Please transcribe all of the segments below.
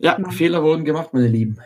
Ja, Mann. Fehler wurden gemacht, meine Lieben.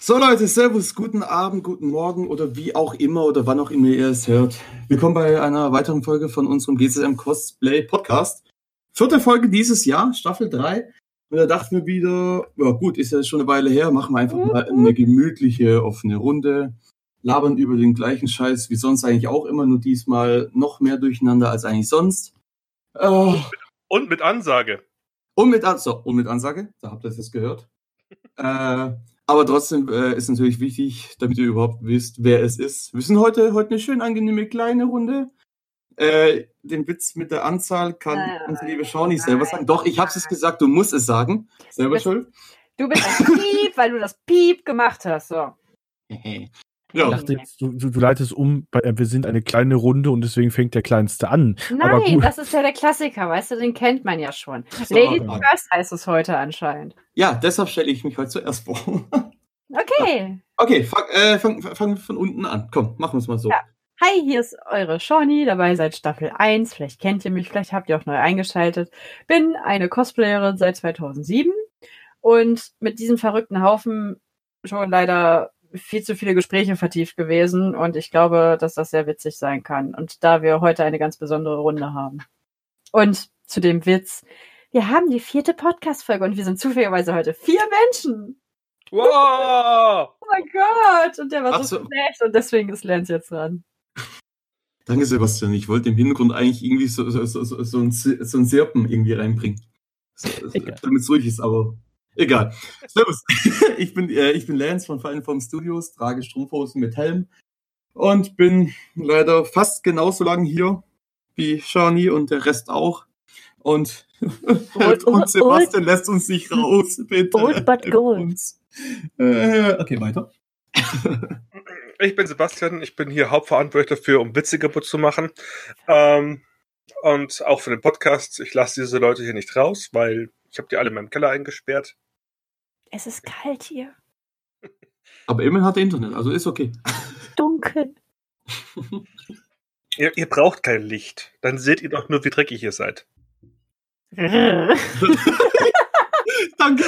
So Leute, Servus, guten Abend, guten Morgen oder wie auch immer oder wann auch immer ihr es hört. Willkommen bei einer weiteren Folge von unserem GCM Cosplay Podcast. Vierte Folge dieses Jahr, Staffel 3. Und da dachten wir wieder, ja gut, ist ja schon eine Weile her, machen wir einfach mal eine gemütliche, offene Runde, labern über den gleichen Scheiß wie sonst eigentlich auch immer, nur diesmal noch mehr durcheinander als eigentlich sonst. Äh, und mit Ansage. Und mit, so, und mit Ansage, da habt ihr es jetzt gehört. äh, aber trotzdem äh, ist natürlich wichtig, damit ihr überhaupt wisst, wer es ist. Wir sind heute, heute eine schön angenehme kleine Runde. Äh, den Witz mit der Anzahl kann nein, unsere liebe Schau nicht selber sagen. Doch, ich habe es gesagt, du musst es sagen. Selber du bist, schuld. Du bist ein Piep, weil du das Piep gemacht hast. So. Ja. Ich dachte jetzt, du, du, leitest um, äh, wir sind eine kleine Runde und deswegen fängt der Kleinste an. Nein, das ist ja der Klassiker, weißt du, den kennt man ja schon. So, Lady First heißt es heute anscheinend. Ja, deshalb stelle ich mich heute zuerst vor. Okay. Okay, fang, äh, fang, fang von unten an. Komm, machen wir es mal so. Ja. Hi, hier ist eure Shawnee, dabei seit Staffel 1. Vielleicht kennt ihr mich, vielleicht habt ihr auch neu eingeschaltet. Bin eine Cosplayerin seit 2007 und mit diesem verrückten Haufen schon leider viel zu viele Gespräche vertieft gewesen und ich glaube, dass das sehr witzig sein kann. Und da wir heute eine ganz besondere Runde haben. Und zu dem Witz, wir haben die vierte Podcast-Folge und wir sind zufälligerweise heute vier Menschen. Wow! Oh mein Gott! Und der war so, so schlecht und deswegen ist Lance jetzt dran. Danke, Sebastian. Ich wollte im Hintergrund eigentlich irgendwie so, so, so, so, ein, so ein Serpen irgendwie reinbringen. So, damit es ruhig ist, aber Egal. Servus. Ich bin, äh, ich bin Lance von Fallen vom Studios, trage Strumpfhosen mit Helm und bin leider fast genauso lang hier wie Shani und der Rest auch. Und, old, und Sebastian old, lässt uns nicht raus, bitte. Old but gold. Äh, okay, weiter. Ich bin Sebastian, ich bin hier Hauptverantwortlicher dafür, um Witze kaputt zu machen. Ähm, und auch für den Podcast. Ich lasse diese Leute hier nicht raus, weil ich habe die alle in meinem Keller eingesperrt. Es ist kalt hier. Aber immerhin hat er Internet, also ist okay. Dunkel. ihr, ihr, braucht kein Licht. Dann seht ihr doch nur, wie dreckig ihr seid. Danke,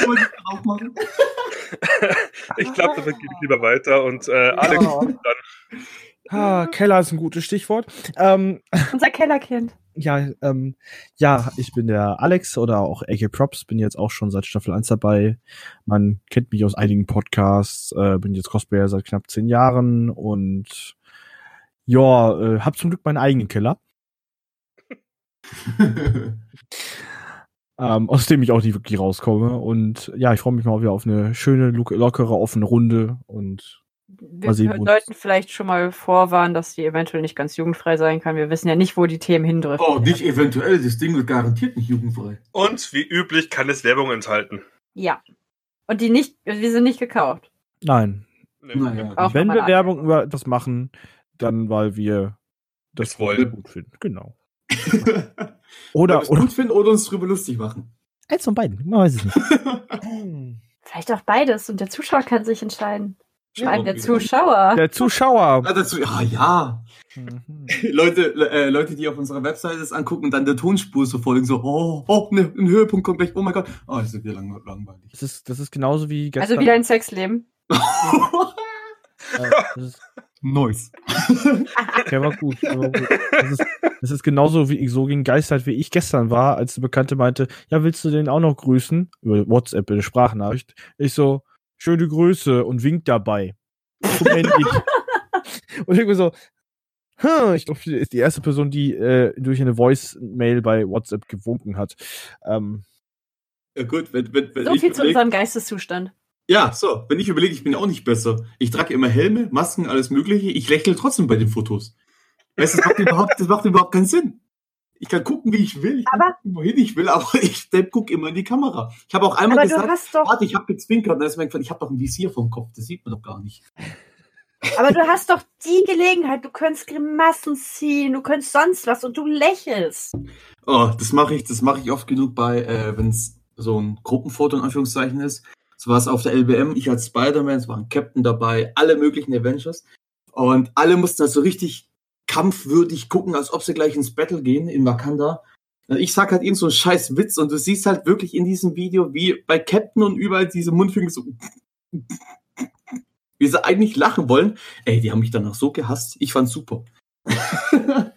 wollte ich auch machen. ich glaube, damit gehe ich lieber weiter und äh, Alex oh. dann. Ah, Keller ist ein gutes Stichwort. Ähm, Unser Kellerkind. Ja, ähm, ja, ich bin der Alex oder auch AK Props, bin jetzt auch schon seit Staffel 1 dabei. Man kennt mich aus einigen Podcasts, äh, bin jetzt Cosplayer seit knapp zehn Jahren und ja, äh, hab zum Glück meinen eigenen Keller. ähm, aus dem ich auch nicht wirklich rauskomme. Und ja, ich freue mich mal wieder auf eine schöne, lockere, offene Runde und wir sollten vielleicht schon mal vorwarnen, dass die eventuell nicht ganz jugendfrei sein kann. Wir wissen ja nicht, wo die Themen hindriften. Oh, nicht eventuell, das Ding wird garantiert nicht jugendfrei. Und wie üblich kann es Werbung enthalten. Ja. Und die nicht, wir sind nicht gekauft. Nein. Nee. Naja. Wenn wir Werbung über etwas machen, dann weil wir das wollen. gut finden. Genau. oder, oder gut finden oder uns drüber lustig machen. Eins von beiden, man weiß es nicht. Vielleicht auch beides und der Zuschauer kann sich entscheiden. Nein, der Zuschauer. Der Zuschauer. Ja, dazu, ja, ja. Mhm. Leute, äh, Leute, die auf unserer Webseite das angucken und dann der Tonspur so folgen, so, oh, oh, ne, ein Höhepunkt kommt gleich, oh mein Gott. Oh, das ist wieder lang, langweilig. Das ist, das ist genauso wie gestern. Also wie dein Sexleben. Äh, Nice. Der war gut. Der war gut. Das, ist, das ist genauso wie ich so gegen Geistheit, wie ich gestern war, als eine Bekannte meinte, ja, willst du den auch noch grüßen? Über WhatsApp, eine Sprachnachricht. Ich so, schöne Grüße und winkt dabei. und irgendwie so, hm, ich glaube, ist die erste Person, die äh, durch eine Voice-Mail bei WhatsApp gewunken hat. Ähm, ja gut, wenn, wenn, wenn so viel zu unserem Geisteszustand. Ja, so, wenn ich überlege, ich bin auch nicht besser. Ich trage immer Helme, Masken, alles mögliche. Ich lächle trotzdem bei den Fotos. Weißt, das, macht überhaupt, das macht überhaupt keinen Sinn ich kann gucken, wie ich will, ich kann aber, gucken, wohin ich will, aber ich gucke immer in die Kamera. Ich habe auch einmal gesagt, warte, ich habe gezwinkert, und dann ist mir gefallen, ich habe doch ein Visier vom Kopf, das sieht man doch gar nicht. Aber du hast doch die Gelegenheit, du könntest Grimassen ziehen, du könntest sonst was und du lächelst. Oh, das mache ich, das mache ich oft genug bei, äh, wenn es so ein Gruppenfoto in Anführungszeichen ist. Es war es auf der LBM, ich als Spider-Man, es war ein Captain dabei, alle möglichen Avengers. Und alle mussten halt so richtig kampfwürdig gucken, als ob sie gleich ins Battle gehen in Wakanda. Ich sag halt eben so einen scheiß Witz und du siehst halt wirklich in diesem Video, wie bei Captain und überall diese Mundfinger so, wie sie eigentlich lachen wollen. Ey, die haben mich danach so gehasst. Ich fand's super. Ach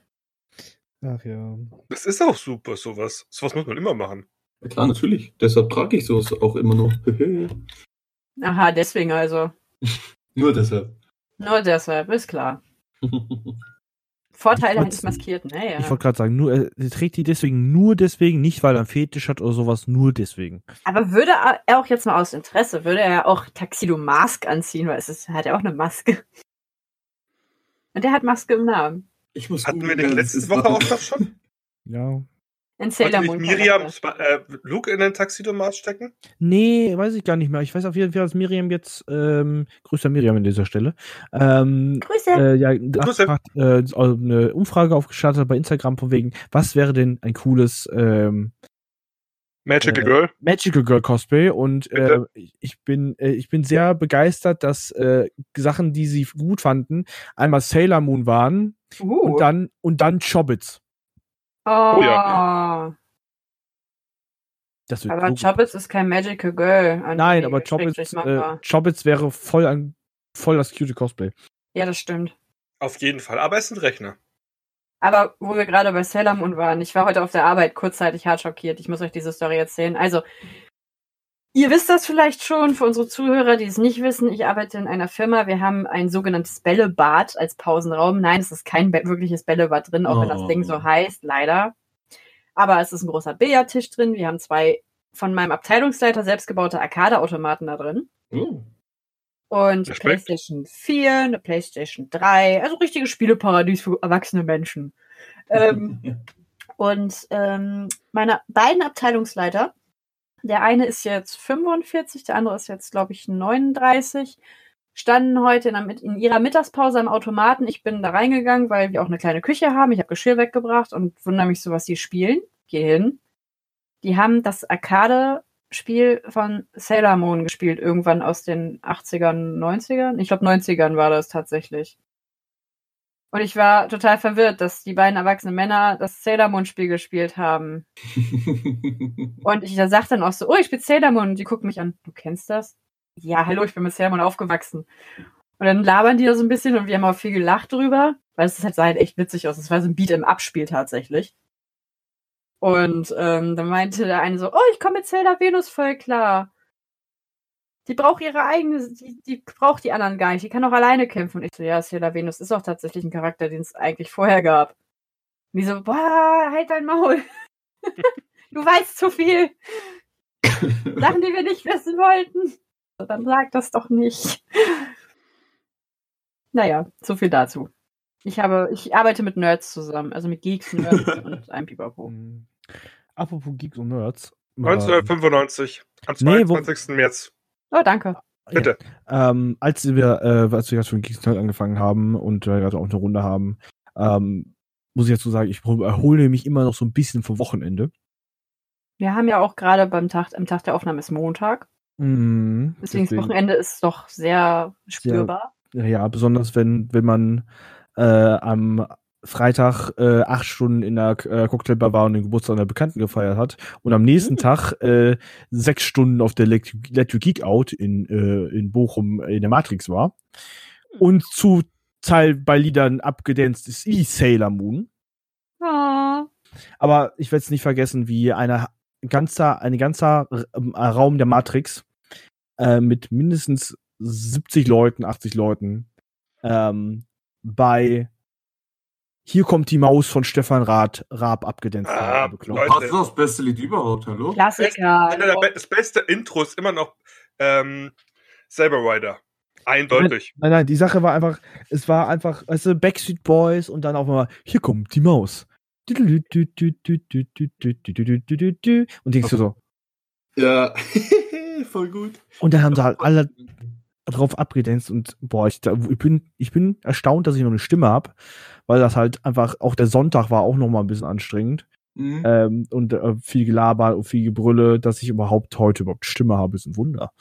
ja. Das ist auch super, sowas. Sowas muss man immer machen. Ja, klar, natürlich. Deshalb trage ich sowas auch immer noch. Aha, deswegen also. Nur deshalb. Nur deshalb, ist klar. Vorteile eines Maskierten, naja. Ich wollte gerade sagen, nur, er trägt die deswegen nur deswegen, nicht weil er einen Fetisch hat oder sowas, nur deswegen. Aber würde er auch jetzt mal aus Interesse, würde er auch Taxido Mask anziehen, weil es ist, hat ja auch eine Maske. Und der hat Maske im Namen. Ich muss Hatten wir den das letzte ist- Woche auch noch schon? Ja. Ein Wollte Sailor Moon. Miriam äh, Luke in den Taxidomat stecken? Nee, weiß ich gar nicht mehr. Ich weiß auf jeden Fall, dass Miriam jetzt, ähm, grüße an Miriam an dieser Stelle, ähm, Grüße. äh, ja, Grüße. hat, äh, eine Umfrage aufgestartet bei Instagram von wegen, was wäre denn ein cooles ähm, Magical Äh, Girl? Magical Girl Cosplay und äh, ich bin äh, ich bin sehr begeistert, dass äh, Sachen, die sie gut fanden, einmal Sailor Moon waren uh. und dann und dann Chobbits. Oh, ja. Das wird Aber so- Chobbits ist kein Magical Girl. Nein, aber Chobbits, äh. Chobbits wäre voll ein voll das cute Cosplay. Ja, das stimmt. Auf jeden Fall. Aber es ist ein Rechner. Aber wo wir gerade bei Sailor Moon waren, ich war heute auf der Arbeit kurzzeitig hart schockiert. Ich muss euch diese Story erzählen. Also, ihr wisst das vielleicht schon, für unsere Zuhörer, die es nicht wissen, ich arbeite in einer Firma. Wir haben ein sogenanntes Bällebad als Pausenraum. Nein, es ist kein wirkliches Bällebad drin, auch wenn das Oh. Ding so heißt, leider. Aber es ist ein großer Billardtisch drin. Wir haben zwei von meinem Abteilungsleiter selbstgebaute Arcade-Automaten da drin. Oh. Und schmeckt. PlayStation 4, eine PlayStation 3, also richtiges Spieleparadies für erwachsene Menschen. Ähm, und ähm, meine beiden Abteilungsleiter, der eine ist jetzt 45, der andere ist jetzt, glaube ich, 39, standen heute in, der, in ihrer Mittagspause am Automaten. Ich bin da reingegangen, weil wir auch eine kleine Küche haben. Ich habe Geschirr weggebracht und wundere mich so, was die spielen. Geh hin. Die haben das Arcade-Spiel von Sailor Moon gespielt, irgendwann aus den 80ern, 90ern. Ich glaube, 90ern war das tatsächlich. Und ich war total verwirrt, dass die beiden erwachsenen Männer das Sailor Moon Spiel gespielt haben. Und ich sag dann auch so, oh, ich spiele Sailor Moon. Und die gucken mich an, du kennst das? Ja, hallo, ich bin mit Sailor Moon aufgewachsen. Und dann labern die da so ein bisschen und wir haben auch viel gelacht drüber, weil es halt, sah halt echt witzig aus. Es war so ein Beat im Abspiel tatsächlich. Und ähm, dann meinte der eine so, oh, ich komme mit Sailor Venus voll klar. Die braucht ihre eigene, die, die braucht die anderen gar nicht. Die kann auch alleine kämpfen. Und ich so, ja, Sailor Venus ist auch tatsächlich ein Charakter, den es eigentlich vorher gab. Und die so, boah, halt dein Maul. du weißt zu viel. Sachen, die wir nicht wissen wollten. So, dann sag das doch nicht. Naja, so viel dazu. Ich habe, ich arbeite mit Nerds zusammen, also mit Geeks, Nerds und einem Pipapo. Mhm. Apropos Geeks und Nerds. 1995. Am Nee, wo- 22. März. Oh, danke. Bitte. Ähm, als wir, äh, als wir gerade schon Geeks angefangen haben und wir gerade auch eine Runde haben, ähm, muss ich dazu sagen, ich erhole mich immer noch so ein bisschen vom Wochenende. Wir haben ja auch gerade beim Tag, am Tag der Aufnahme ist Montag. Mhm, Deswegen, das deswegen- Wochenende ist doch sehr spürbar. Ja, besonders wenn, wenn man äh, am Freitag äh, acht Stunden in der äh, Cocktailbar war und den Geburtstag einer Bekannten gefeiert hat und am nächsten Mhm. Tag äh, sechs Stunden auf der Let, Let You Geek Out in, äh, in Bochum in der Matrix war und zu Teil bei Liedern abgedanzt ist wie Sailor Moon. Ah. Aber ich werde es nicht vergessen, wie eine ganzer, ein ganzer ähm, Raum der Matrix äh, mit mindestens 70 Leuten, 80 Leuten ähm, bei Hier kommt die Maus von Stefan Rath, Raab abgedanzt. Ah. Was ist das beste Lied überhaupt, hallo? Klassiker. Be- Das beste Intro ist immer noch ähm, Saber Rider. Eindeutig. Nein, nein, die Sache war einfach, es war einfach, weißt du, Backstreet Boys und dann auch mal, hier kommt die Maus. Und denkst du so, Ja, voll gut. und dann haben sie halt alle drauf abgedanzt und boah, ich, ich bin ich bin erstaunt, dass ich noch eine Stimme habe, weil das halt einfach auch der Sonntag war auch noch mal ein bisschen anstrengend Mhm. ähm, und äh, viel Gelaber und viel Gebrülle, dass ich überhaupt heute überhaupt Stimme habe, ist ein Wunder.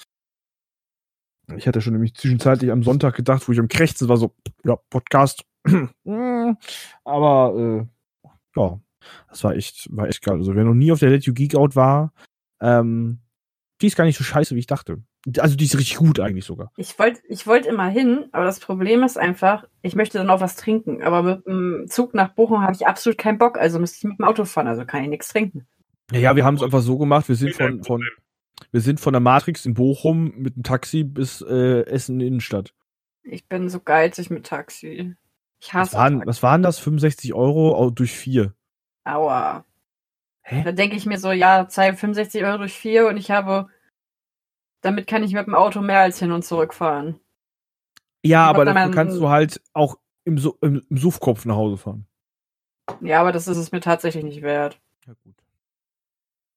Ich hatte schon nämlich zwischenzeitlich am Sonntag gedacht, wo ich am Krächzen war, so, ja, Podcast. Aber, äh, ja, das war echt, war echt geil. Also, wer noch nie auf der Let You Geek Out war, ähm, die ist gar nicht so scheiße, wie ich dachte. Also, die ist richtig gut eigentlich sogar. Ich wollte ich wollt immer hin, aber das Problem ist einfach, ich möchte dann auch was trinken. Aber mit dem Zug nach Bochum habe ich absolut keinen Bock, also müsste ich mit dem Auto fahren, also kann ich nichts trinken. Ja, ja wir haben es einfach so gemacht, wir sind von, von, wir sind von der Matrix in Bochum mit dem Taxi bis äh, Essen Innenstadt. Ich bin so geizig mit Taxi. Ich hasse Was waren, Taxi. was waren das? 65 Euro durch vier. Aua. Hä? Da denke ich mir so, ja, zahl 65 Euro durch vier und ich habe, damit kann ich mit dem Auto mehr als hin und zurück fahren. Ja, Aber dafür kannst du halt auch im, Su im, im Suffkopf nach Hause fahren. Ja, aber das ist es mir tatsächlich nicht wert. Ja, gut.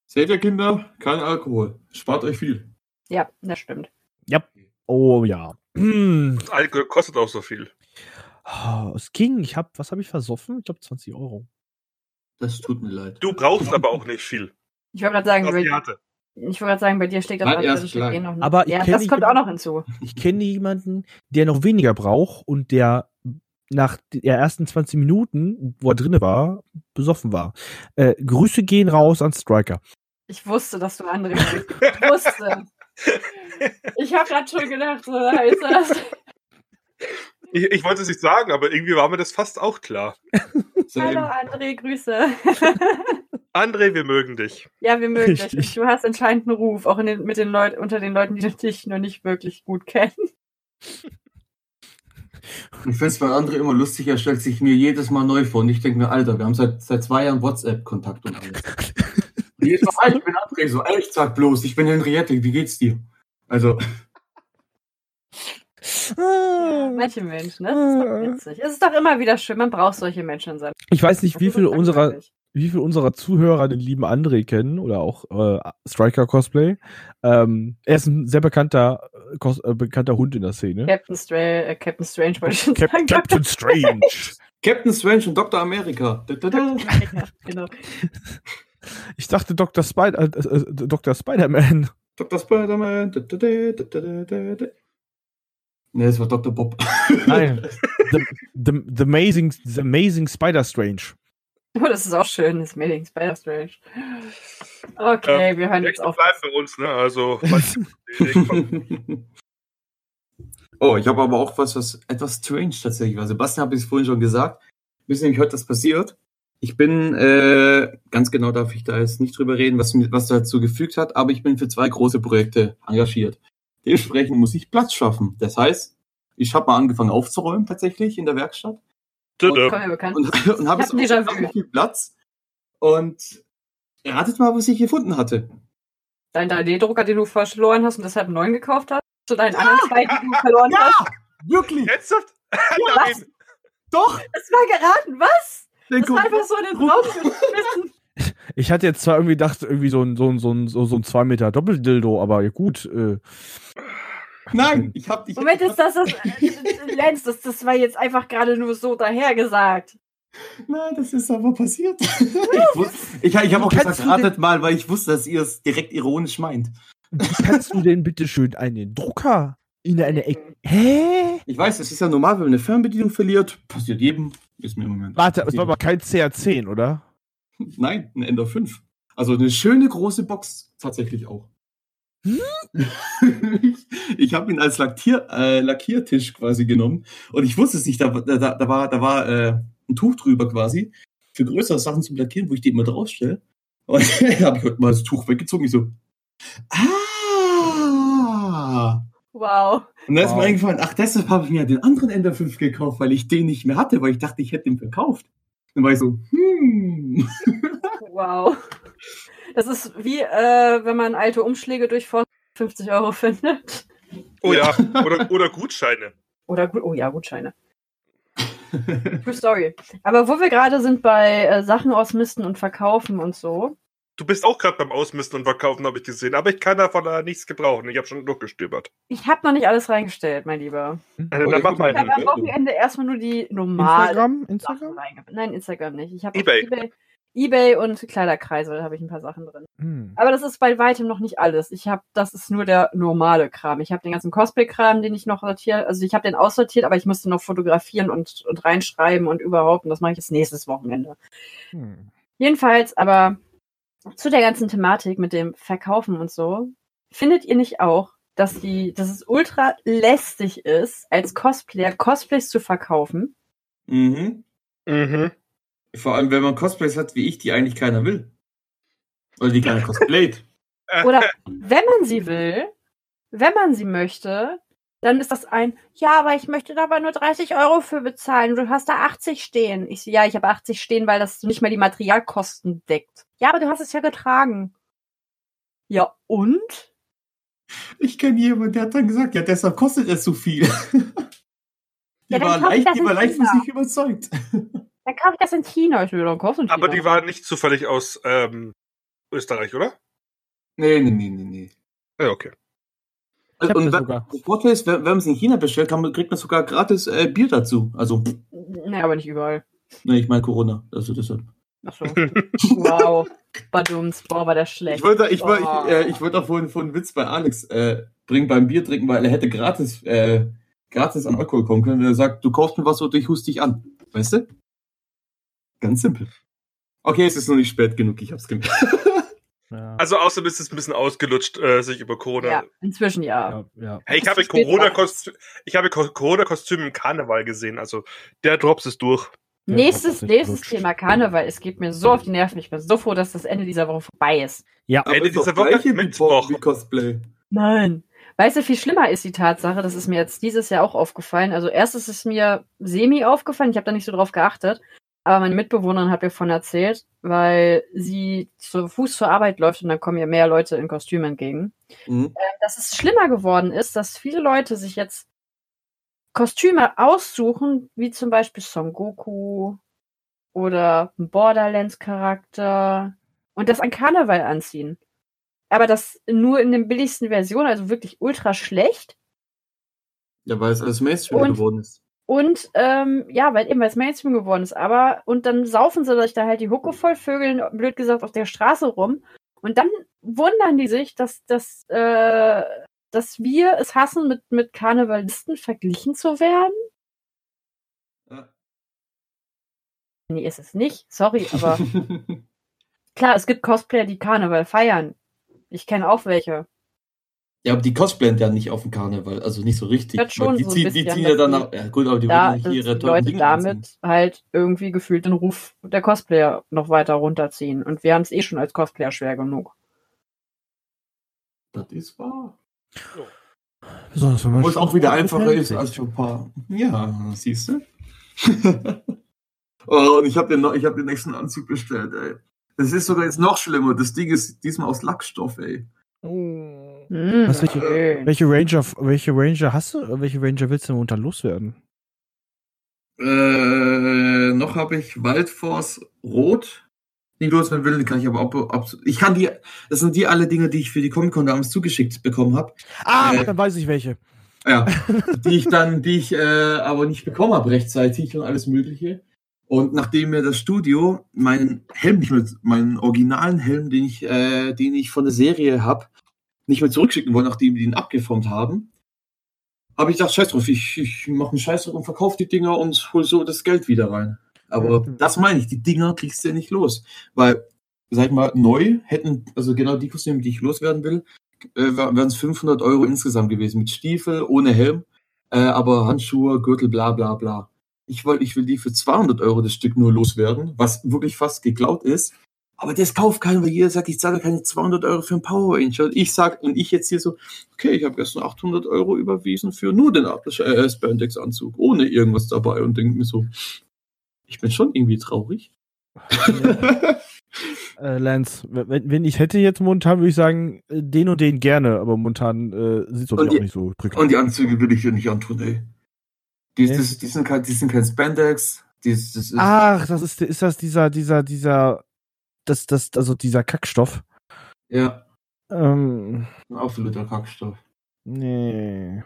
Seht ihr, Kinder? Kein Alkohol. Spart euch viel. Ja, das stimmt. Oh ja. Hm. Alkohol kostet auch so viel. Ah, Es ging. Ich hab, was habe ich versoffen? Ich glaube 20 Euro. Das tut mir leid. Du brauchst aber auch nicht viel. Ich wollte gerade sagen, hatte. Ich wollte gerade sagen, bei dir steht das Nein, erst gleich. eh noch nicht. Aber ja, das kommt auch noch hinzu. Ich kenne jemanden, der noch weniger braucht und der nach der ersten 20 Minuten, wo er drinne war, besoffen war. Äh, Grüße gehen raus an Striker. Ich wusste, dass du andere bist. Ich wusste. Ich habe gerade schon gedacht, so heißt das. Ich, ich wollte es nicht sagen, aber irgendwie war mir das fast auch klar. Hallo. André, Grüße. André, wir mögen dich. Ja, wir mögen dich. Richtig. Du hast anscheinend einen Ruf, auch in den, mit den Leuten, unter den Leuten, die dich noch nicht wirklich gut kennen. Ich finde es bei André immer lustig, er stellt sich mir jedes Mal neu vor und ich denke mir, Alter, wir haben seit, seit zwei Jahren WhatsApp-Kontakt und alles. Und jedes Mal, "Ah, ich bin André, so, ey, ich sag bloß, ich bin Henriette, wie geht's dir? Also, Manche Menschen, das ist doch witzig. Es ist doch immer wieder schön, man braucht solche Menschen in seinem Ich weiß nicht, wie doch unserer. Wie viele unserer Zuhörer den lieben André kennen oder auch äh, Striker Cosplay. Ähm, er ist ein sehr bekannter, äh, äh, bekannter Hund in der Szene. Captain, Stra äh, Captain Strange wollte ich schon Cap sagen. Captain Strange. Captain Strange und Dr. America. Ja, genau. Ich dachte Dr. Spider, äh, äh, Dr. Spider-Man. Dr. Spider-Man. Nee, das war Dr. Bob. Nein. the, the, the Amazing, the Amazing Spider Strange. Oh, das ist auch schön, das Mailing Spider Strange. Okay, wir hören jetzt auf. bleibt für uns, ne? Also, oh, ich habe aber auch was, was etwas strange tatsächlich war. Sebastian habe ich es vorhin schon gesagt. Ist nämlich heute das passiert. Ich bin, äh, ganz genau darf ich da jetzt nicht drüber reden, was, mir- was dazu gefügt hat, aber ich bin für zwei große Projekte engagiert. Dementsprechend muss ich Platz schaffen. Das heißt, ich habe mal angefangen aufzuräumen tatsächlich in der Werkstatt Bekannt. und, und habe hab Déjà-vu. auch viel Platz. Und ratet mal, was ich gefunden hatte. Dein 3D-Drucker, den du verloren hast und deshalb einen neuen gekauft hast? Zu deinen anderen zweiten, die du verloren hast? Wirklich? Ernsthaft? was? Doch! Das war geraten, was? Den Das war einfach so in den Raum geschmissen. Ich hatte jetzt zwar irgendwie gedacht, irgendwie so ein, so ein, so ein, so so ein 2 Meter Doppeldildo, aber ja gut. Äh, Nein, ich habe dich. Moment, ist das das? Lenz, das, das war jetzt einfach gerade nur so dahergesagt. Nein, das ist aber passiert. ich wus- ich, ich habe auch gesagt, ratet mal, weil ich wusste, dass ihr es direkt ironisch meint. wie kannst du denn bitte schön einen Drucker in eine Ecke. Hä? Ich weiß, es ist ja normal, wenn man eine Fernbedienung verliert. Passiert jedem. Ist mir im Moment. Warte, es war aber kein CR10, oder? Nein, ein Ender 5. Also eine schöne große Box tatsächlich auch. Hm? ich ich habe ihn als Lackier, äh, Lackiertisch quasi genommen und ich wusste es nicht, da, da, da war, da war äh, ein Tuch drüber quasi für größere Sachen zum Lackieren, wo ich die immer draufstelle. Und da habe ich heute mal das Tuch weggezogen. Ich so, ah! Wow. Und dann ist Wow. mir eingefallen, ach, deshalb habe ich mir den anderen Ender 5 gekauft, weil ich den nicht mehr hatte, weil ich dachte, ich hätte den verkauft. Dann war ich so, hm. Wow. Das ist wie, äh, wenn man alte Umschläge durch 50 Euro findet. Oh ja, oder, oder Gutscheine. Oder, oh ja, Gutscheine. True Story. Aber wo wir gerade sind bei äh, Sachen ausmisten und verkaufen und so. Du bist auch gerade beim Ausmisten und Verkaufen, habe ich gesehen. Aber ich kann davon äh, nichts gebrauchen. Ich habe schon durchgestöbert. Ich habe noch nicht alles reingestellt, mein Lieber. Also, dann mach mal Ich habe am hin. Wochenende erstmal nur die normalen Instagram? Sachen Instagram? reingebracht. Nein, Instagram nicht. Ich habe Ebay. EBay, Ebay und Kleiderkreisel habe ich ein paar Sachen drin. Hm. Aber das ist bei weitem noch nicht alles. Ich habe, das ist nur der normale Kram. Ich habe den ganzen Cosplay-Kram, den ich noch sortiert, also ich habe den aussortiert, aber ich musste noch fotografieren und, und reinschreiben und überhaupt. Und das mache ich jetzt nächstes Wochenende. Hm. Jedenfalls, aber zu der ganzen Thematik mit dem Verkaufen und so, findet ihr nicht auch, dass die, dass es ultra lästig ist, als Cosplayer Cosplays zu verkaufen? Mhm. Mhm. Vor allem, wenn man Cosplays hat, wie ich, die eigentlich keiner will. Oder die keiner cosplayt. Oder wenn man sie will, wenn man sie möchte, dann ist das ein, ja, aber ich möchte da aber nur 30 Euro für bezahlen. Du hast da 80 stehen. Ich so, ja, ich habe 80 stehen, weil das nicht mehr die Materialkosten deckt. Ja, aber du hast es ja getragen. Ja, und? Ich kenne jemanden, der hat dann gesagt, ja, deshalb kostet es so viel. Die Ja, war leicht, das die war leicht von China. sich überzeugt. Dann kaufe ich das in China. Ich will doch kosten. Aber die war nicht zufällig aus ähm, Österreich, oder? Nee, nee, nee, nee, nee. Ja, okay. Ich Und das wenn, das Vorteil ist, wenn, wenn man es in China bestellt, kann kriegt man sogar gratis äh, Bier dazu. Also, Nee, aber nicht überall. ne, ich meine Corona. Also deshalb. Achso. wow. Badums. Boah, war der schlecht. Ich wollte, ich wollte, Oh. ich, äh, ich wollte auch vorhin, vorhin einen Witz bei Alex äh, bringen beim Bier trinken, weil er hätte gratis, äh, gratis an Alkohol kommen können. Und er sagt, du kaufst mir was oder ich hust dich an. Weißt du? Ganz simpel. Okay, es ist noch nicht spät genug, ich hab's gemerkt. Ja. Also außerdem ist es ein bisschen ausgelutscht, äh, sich über Corona. Ja, inzwischen ja. ja, ja. Hey, ich habe Corona-Kostüm ich habe Co- Corona-Kostüm im Karneval gesehen. Also der Drops ist durch. Ja, nächstes nächstes. Thema Karneval. Es geht mir so auf die Nerven. Ich bin so froh, dass das Ende dieser Woche vorbei ist. Ja, Aber Ende dieser Woche, wie, Mittwoch. wie Cosplay. Nein. Weißt du, viel schlimmer ist die Tatsache, das ist mir jetzt dieses Jahr auch aufgefallen. Also erst ist es mir semi aufgefallen, ich habe da nicht so drauf geachtet, aber meine Mitbewohnerin hat mir von erzählt, weil sie zu Fuß zur Arbeit läuft und dann kommen ihr mehr Leute in Kostümen entgegen. Mhm. dass es schlimmer geworden ist, dass viele Leute sich jetzt Kostüme aussuchen, wie zum Beispiel Son Goku oder ein Borderlands-Charakter und das an Karneval anziehen. Aber das nur in den billigsten Versionen, also wirklich ultra schlecht. Ja, weil es alles Mainstream Und- geworden ist. Und ähm, ja, weil eben weil es Mainstream geworden ist. Aber und dann saufen sie sich da halt die Hucke voll, vögeln, blöd gesagt, auf der Straße rum. Und dann wundern die sich, dass, dass, äh, dass wir es hassen, mit, mit Karnevalisten verglichen zu werden. Ja. Nee, ist es nicht. Sorry, aber klar, es gibt Cosplayer, die Karneval feiern. Ich kenne auch welche. Ja, aber die cosplayen ja nicht auf dem Karneval, also nicht so richtig. Ja, schon die, so ein ziehen, die ziehen ja dass dann die- nach, ja gut, aber die Da wollen ja dass nicht ihre die tollen Leute Dinge damit anziehen. halt irgendwie gefühlt den Ruf der Cosplayer noch weiter runterziehen. Und wir haben es eh schon als Cosplayer schwer genug. Das ist wahr. besonders wenn man Wo es auch wieder einfacher ist als für ein paar. Ja, siehst du? oh, und ich habe den, ich hab den nächsten Anzug bestellt, ey. Das ist sogar jetzt noch schlimmer. Das Ding ist diesmal aus Lackstoff, ey. Oh. Hm, Was, welche-. Welche Ranger, welche Ranger hast du? Welche Ranger willst du momentan loswerden? Äh, noch habe ich Waldforce Rot. Die loswerden will, die kann ich aber ab, Ich kann die. Das sind die alle Dinge, die ich für die Comic-Con damals zugeschickt bekommen habe. Ah, Äh. dann weiß ich welche. Ja, die ich dann, die ich äh, aber nicht bekommen habe rechtzeitig und alles Mögliche. Und nachdem mir das Studio meinen Helm nicht mehr, meinen originalen Helm, den ich, äh, den ich von der Serie habe, nicht mehr zurückschicken wollen, nachdem die ihn abgeformt haben, habe ich gedacht, scheiß drauf, ich, ich mache einen Scheiß drauf und verkaufe die Dinger und hol so das Geld wieder rein. Aber Mhm. das meine ich, die Dinger kriegst du ja nicht los. Weil, sag ich mal, neu hätten, also genau die Kostüme, die ich loswerden will, äh, wären es 500 Euro insgesamt gewesen. Mit Stiefel, ohne Helm, äh, aber Handschuhe, Gürtel, bla bla bla. Ich, wollt, ich will die für 200 Euro das Stück nur loswerden, was wirklich fast geklaut ist. Aber das kauft keiner, weil jeder sagt, ich zahle keine 200 Euro für einen Power Ranger. Ich sag, und ich jetzt hier so, okay, ich habe gestern 800 Euro überwiesen für nur den äh, Spandex-Anzug, ohne irgendwas dabei und denke mir so, ich bin schon irgendwie traurig. Äh, Lance, wenn, wenn ich hätte jetzt momentan, würde ich sagen, äh, den und den gerne, aber momentan äh, sieht es Und auch die- nicht so drückend. Und die Anzüge will ich dir nicht antun, ey. Die, Nee. das, die, sind, kein, die sind kein Spandex. Die, das ist, Ach, das ist, ist das dieser, dieser, dieser, das, das, also dieser Kackstoff. ja, Ähm, ein absoluter Kackstoff. nee.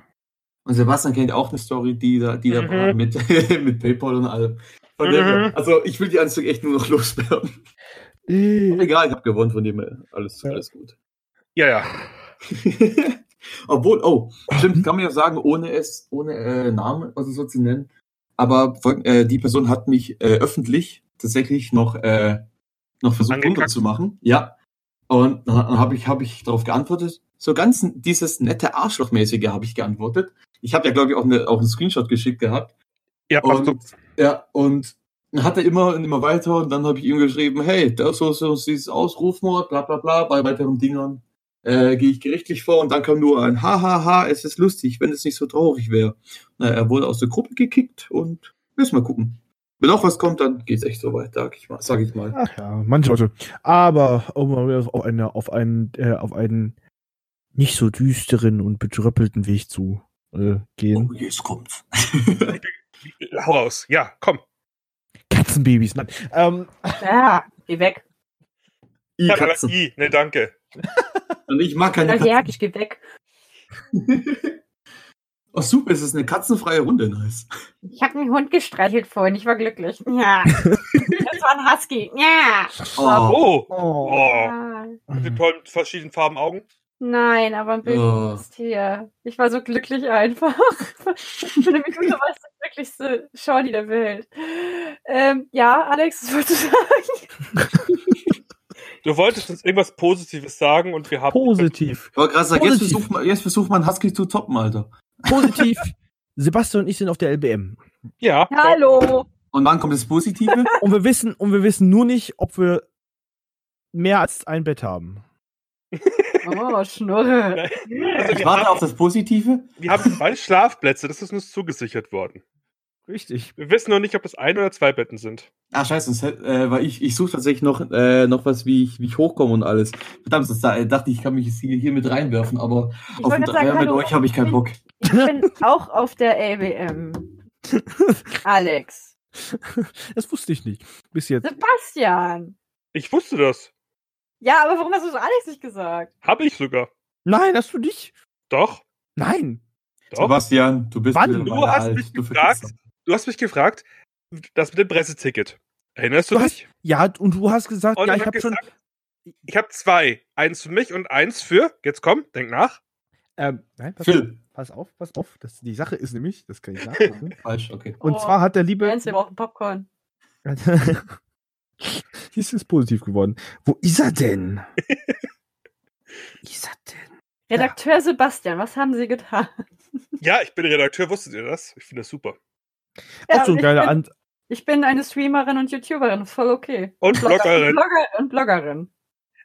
Und Sebastian kennt auch eine Story, die da, die da Mhm. war mit, mit Paypal und allem. Von dem, also ich will die Anzüge echt nur noch loswerden. Äh, Egal, ich habe gewonnen, von dem her. Alles, alles gut. Ja, ja. Obwohl, oh, stimmt, kann man ja sagen, ohne es, ohne äh, Namen, also so zu nennen. Aber äh, die Person hat mich äh, öffentlich tatsächlich noch, äh, noch versucht runterzumachen. Ja. Und dann, habe ich, hab ich darauf geantwortet. So ganz dieses nette Arschlochmäßige habe ich geantwortet. Ich habe ja, glaube ich, auch, eine, auch einen Screenshot geschickt gehabt. Ja. Und, ja, und dann hat er immer und immer weiter und dann habe ich ihm geschrieben, hey, das so, so sieht es aus, Rufmord, bla bla bla, bei weiteren Dingern äh, gehe ich gerichtlich vor und dann kam nur ein Hahaha, es ist lustig, wenn es nicht so traurig wäre. Na, er wurde aus der Gruppe gekickt und müssen wir gucken. Wenn auch was kommt, dann geht's echt so weit, sag ich mal. Sag ich mal. Ach ja, manche Leute. Aber um auf, eine, auf, einen, äh, auf einen nicht so düsteren und betröppelten Weg zu äh, gehen. Oh, jetzt kommt's. Hau raus. Ja, komm. Katzenbabys, nein. Ähm, Ja, geh weg. I, Ich hab Katzen. Allergie. Ne, danke. Und ich mag keine Katzen. ich geh weg. Oh, super, es ist eine katzenfreie Runde, nice. Ich habe einen Hund gestreichelt vorhin, ich war glücklich. Ja. das war ein Husky. Ja. Oh, Oh. oh. Oh. Ah, Mit den tollen verschiedenen Farben Augen. Nein, aber ein Oh. böses Tier. Ich war so glücklich einfach. ich bin nämlich du warst das glücklichste Shorty der Welt. Ähm, ja, Alex, was wolltest du sagen? Du wolltest uns irgendwas Positives sagen und wir haben. Positiv. ich wollte gerade sagen, jetzt Positiv. versucht man, jetzt versucht man Husky zu toppen, Alter. Positiv. Sebastian und ich sind auf der LBM. Ja. Hallo. Und wann kommt das Positive? Und wir wissen, und wir wissen nur nicht, ob wir mehr als ein Bett haben. Oh, Schnurre. Also Ich warte auf das Positive. wir haben zwei Schlafplätze, das ist uns zugesichert worden. Richtig. Wir wissen noch nicht, ob es ein oder zwei Betten sind. Ah, scheiße, das, äh, weil ich, ich suche tatsächlich noch, äh, noch was, wie ich, wie ich hochkomme und alles. Verdammt, das da, äh, dachte ich, ich kann mich hier, hier mit reinwerfen, aber Ich auf den Dreier mit hallo. euch habe ich keinen Bock. Ich bin auch auf der LBM. Alex. Das wusste ich nicht. Bis jetzt. Sebastian. Ich wusste das. Ja, aber warum hast du so Alex nicht gesagt? Habe ich sogar. Nein, hast du nicht? Doch. Nein. Doch. Sebastian, du bist Wann? Du hast alt, mich du gefragt. Du hast mich gefragt, das mit dem Presseticket. Erinnerst du, Du hast- dich? Ja, und du hast gesagt, Und ja, ich ich hab habe schon. ich habe zwei. Eins für mich und eins für. Jetzt komm, denk nach. Ähm, nein, pass, Phil. pass auf, pass auf. Das, die Sache ist nämlich, das kann ich nachgucken. Falsch, okay. Und Oh, zwar hat der liebe. Jens, wir brauchen Popcorn. Hier ist es positiv geworden. Wo ist er denn? Wo ist er denn? Redakteur Sebastian, was haben Sie getan? Ja, ich bin Redakteur, wusstet ihr das? Ich finde das super. Ja, Auch so ein ich geiler bin- An Ich bin eine Streamerin und YouTuberin, voll okay. Und Bloggerin. Blogger und Bloggerin.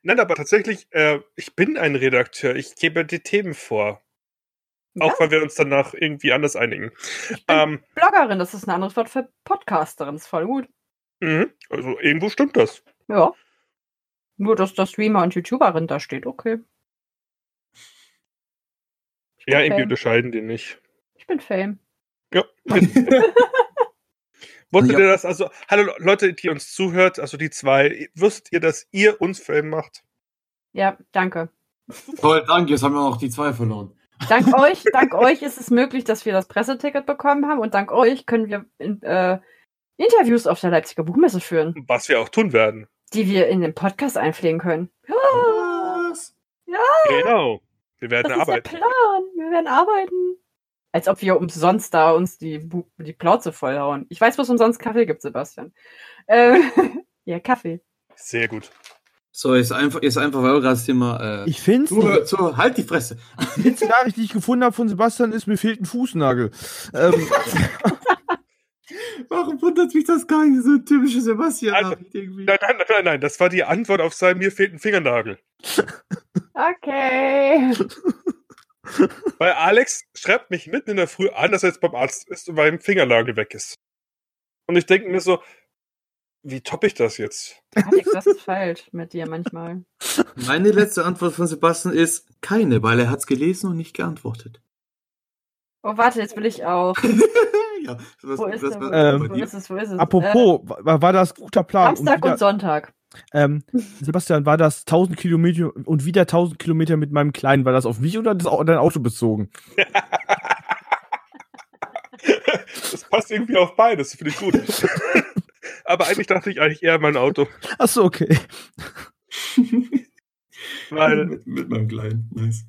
Nein, aber tatsächlich, äh, ich bin ein Redakteur. Ich gebe die Themen vor. Auch Ja. weil wir uns danach irgendwie anders einigen. Ich bin Ähm, Bloggerin, das ist ein anderes Wort für Podcasterin, ist voll gut. mhm. Also irgendwo stimmt das. Ja. Nur, dass da Streamer und YouTuberin da steht, okay. Ja, irgendwie Fame. unterscheiden die nicht. Ich bin Fame. Ja. Wusstet Ja. ihr das? Also, hallo Leute, die uns zuhört, also die zwei, wusstet ihr, dass ihr uns Fame macht? Ja, danke. Toll, danke, jetzt haben wir noch die zwei verloren. Dank euch, dank euch ist es möglich, dass wir das Presseticket bekommen haben und dank euch können wir in, äh, Interviews auf der Leipziger Buchmesse führen, Was wir auch tun werden. die wir in den Podcast einpflegen können. Was? Genau. Wir werden Das ist der arbeiten. Plan. Wir werden arbeiten. Als ob wir umsonst da uns die, Bu- die Plauze vollhauen. Ich weiß, wo es umsonst Kaffee gibt, Sebastian. Äh, ja, Kaffee. Sehr gut. So, jetzt einfach, jetzt einfach, weil gerade das Thema, äh, Ich finde zu, zu, halt die Fresse. Die letzte Nachricht, die ich gefunden habe von Sebastian, ist, mir fehlt ein Fußnagel. Ähm, Warum wundert mich das gar nicht? So ein typische Sebastian. Also, irgendwie. Nein, nein, nein, nein, nein, das war die Antwort auf sein, mir fehlt ein Fingernagel. Okay. Weil Alex schreibt mich mitten in der Früh an, dass er jetzt beim Arzt ist und mein Fingernagel weg ist. Und ich denke mir so, wie toppe ich das jetzt? Alex, das ist falsch mit dir manchmal. Meine letzte Antwort von Sebastian ist keine, weil er hat's gelesen und nicht geantwortet. Oh, warte, jetzt will ich auch. ja, was, Wo ist was, was, Ähm, Wo ist es? Wo ist es? apropos, war, war das guter Äh, Plan? Samstag und wieder, und Sonntag. Ähm, Sebastian, war das 1000 Kilometer und wieder 1000 Kilometer mit meinem Kleinen? War das auf mich oder das, dein Auto bezogen? Das passt irgendwie auf beides, finde ich gut. aber eigentlich dachte ich eigentlich eher mein Auto. Ach so, okay. Weil, mit, mit meinem Kleinen. Nice.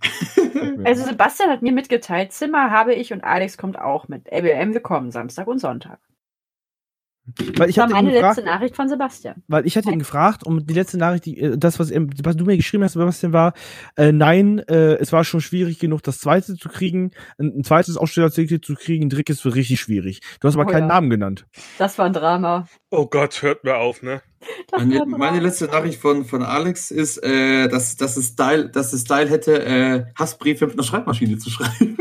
Also Sebastian hat mir mitgeteilt, Zimmer habe ich und Alex kommt auch mit. LBM, wir kommen Samstag und Sonntag. Weil ich Das war meine gefragt, letzte Nachricht von Sebastian. weil ich hatte ihn gefragt und die letzte Nachricht, die, äh, das, was, er- was du mir geschrieben hast, Sebastian, war, äh, nein, äh, es war schon schwierig genug, das zweite zu kriegen, ein, ein zweites Ausstellerticket zu kriegen, ein drittes wird richtig schwierig. Du hast aber Oh keinen ja. Namen genannt. Das war ein Drama. oh Gott, hört mir auf, ne? Das Meine, meine letzte Nachricht von, von Alex ist, äh, dass, dass, es Style, dass es Style hätte, äh, Hassbriefe mit einer Schreibmaschine zu schreiben.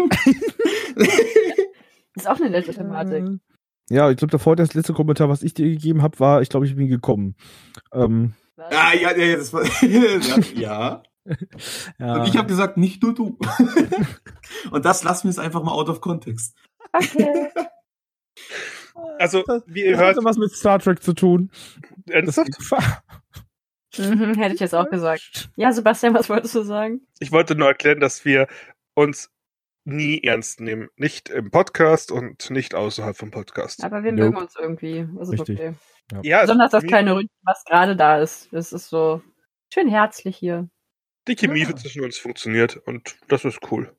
ist auch eine nette Thematik. Ja, ich glaube, davor das letzte Kommentar, was ich dir gegeben habe, war, ich glaube, ich bin gekommen. Ähm, ah, ja, ja, ja, das war. ja. ja. Und ich habe gesagt, nicht nur du. Und das lassen wir es einfach mal out of context. Okay. Also, wie ihr das hört, hatte was mit Star Trek zu tun. Das ist Gefahr. mhm, hätte ich jetzt auch gesagt. Ja, Sebastian, was wolltest du sagen? Ich wollte nur erklären, dass wir uns nie ernst nehmen. Nicht im Podcast und nicht außerhalb vom Podcast. Aber wir Nope. mögen uns irgendwie. Das ist Richtig. okay. Ja, Besonders das kleine Ründchen, was gerade da ist. Das ist so schön herzlich hier. Die Chemie Ja. zwischen uns funktioniert und das ist cool.